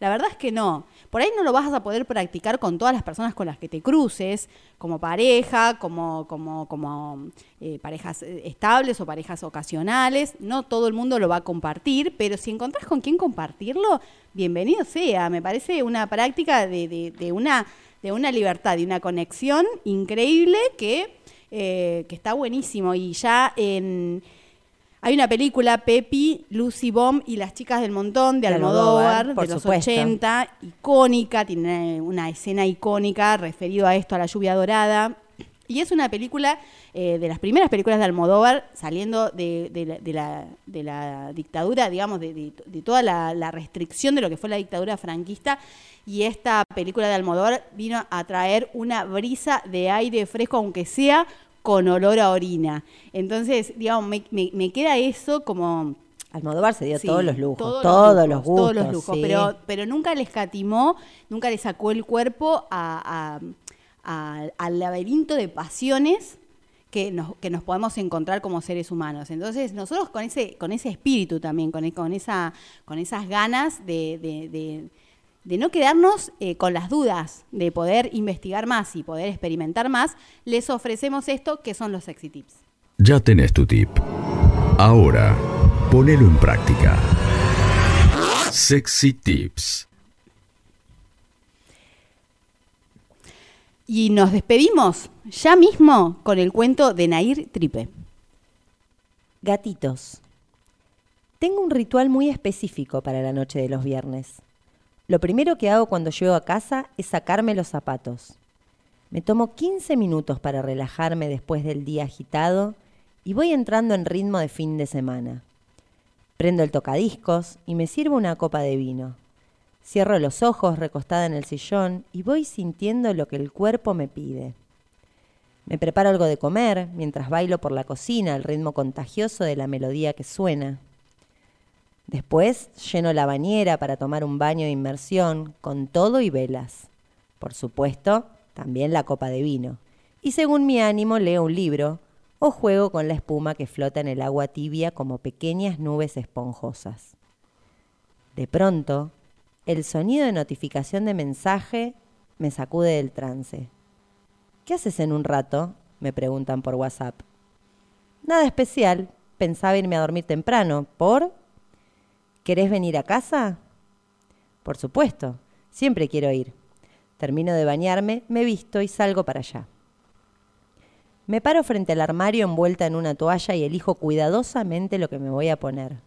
la verdad es que no. Por ahí no lo vas a poder practicar con todas las personas con las que te cruces, como pareja, como, como, como eh, parejas eh, estables o parejas ocasionales. No todo el mundo lo va a compartir, pero si encontrás con quién compartirlo, bienvenido sea. Me parece una práctica de, de- una, de una libertad y una conexión increíble que, eh, que está buenísimo. Y ya en... Hay una película, Pepi, Lucy Bomb y las chicas del montón de Almodóvar, Almodóvar, por de los supuesto. 80, icónica, tiene una escena icónica referido a esto, a la lluvia dorada. Y es una película eh, de las primeras películas de Almodóvar, saliendo de, de la, de la- de la dictadura, digamos, de, de- de toda la, la restricción de lo que fue la dictadura franquista. Y esta película de Almodóvar vino a traer una brisa de aire fresco, aunque sea con olor a orina. Entonces, digamos, me, me- me queda eso como... Almodóvar se dio Sí, todos los lujos, todos todos, los lujos, gustos. todos los lujos, sí. pero, pero nunca le escatimó, nunca le sacó el cuerpo a- a- a- al laberinto de pasiones que nos, que nos podemos encontrar como seres humanos. Entonces, nosotros con ese, con ese espíritu también, con, con, esa, con esas ganas de, de- de- de no quedarnos eh, con las dudas, de poder investigar más y poder experimentar más, les ofrecemos esto que son los sexy tips. Ya tenés tu tip. Ahora, ponelo en práctica. Sexy Tips. Y nos despedimos ya mismo con el cuento de Nair Tripe. Gatitos. Tengo un ritual muy específico para la noche de los viernes. Lo primero que hago cuando llego a casa es sacarme los zapatos. Me tomo 15 minutos para relajarme después del día agitado y voy entrando en ritmo de fin de semana. Prendo el tocadiscos y me sirvo una copa de vino. Cierro los ojos recostada en el sillón y voy sintiendo lo que el cuerpo me pide. Me preparo algo de comer mientras bailo por la cocina al ritmo contagioso de la melodía que suena. Después lleno la bañera para tomar un baño de inmersión con todo y velas. Por supuesto, también la copa de vino. Y según mi ánimo leo un libro o juego con la espuma que flota en el agua tibia como pequeñas nubes esponjosas. De pronto, el sonido de notificación de mensaje me sacude del trance. ¿Qué haces en un rato? me preguntan por WhatsApp. Nada especial. Pensaba irme a dormir temprano. ¿Por? ¿Querés venir a casa? Por supuesto. Siempre quiero ir. Termino de bañarme, me visto y salgo para allá. Me paro frente al armario envuelta en una toalla y elijo cuidadosamente lo que me voy a poner.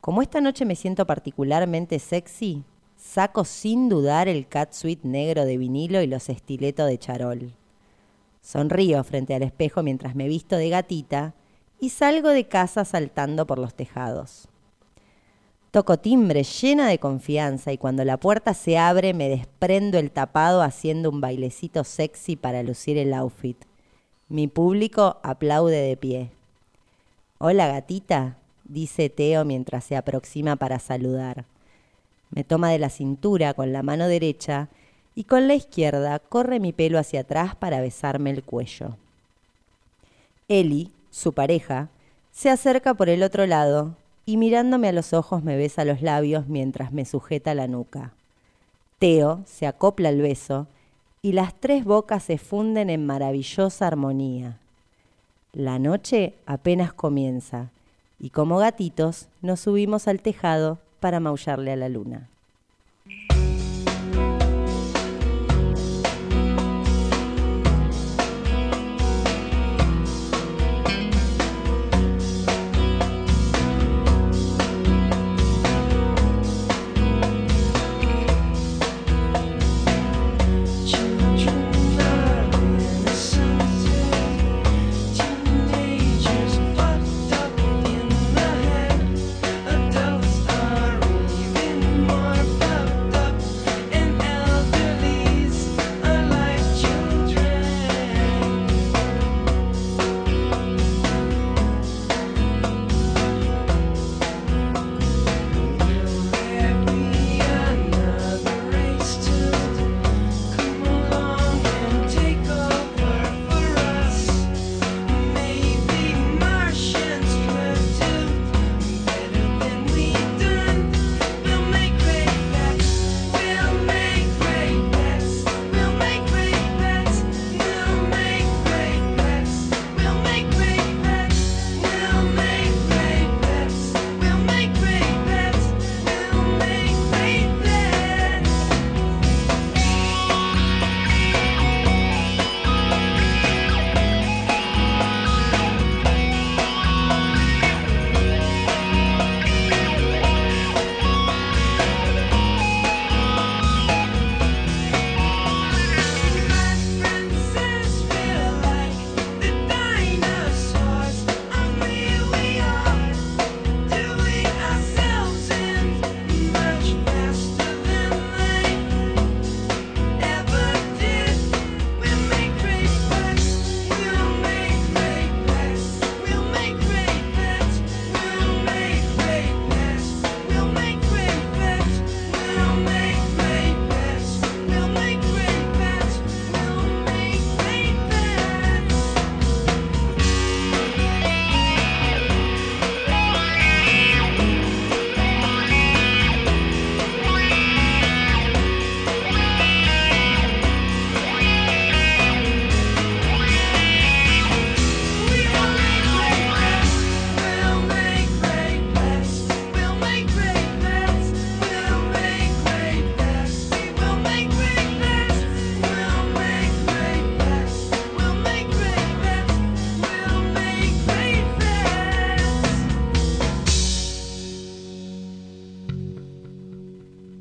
Como esta noche me siento particularmente sexy, saco sin dudar el catsuit negro de vinilo y los estiletos de charol. Sonrío frente al espejo mientras me visto de gatita y salgo de casa saltando por los tejados. Toco timbre llena de confianza y cuando la puerta se abre me desprendo el tapado haciendo un bailecito sexy para lucir el outfit. Mi público aplaude de pie. Hola gatita, dice Teo mientras se aproxima para saludar. Me toma de la cintura con la mano derecha y con la izquierda corre mi pelo hacia atrás para besarme el cuello. Eli, su pareja, se acerca por el otro lado y mirándome a los ojos me besa los labios mientras me sujeta la nuca. Teo se acopla al beso y las tres bocas se funden en maravillosa armonía. La noche apenas comienza y como gatitos nos subimos al tejado para maullarle a la luna.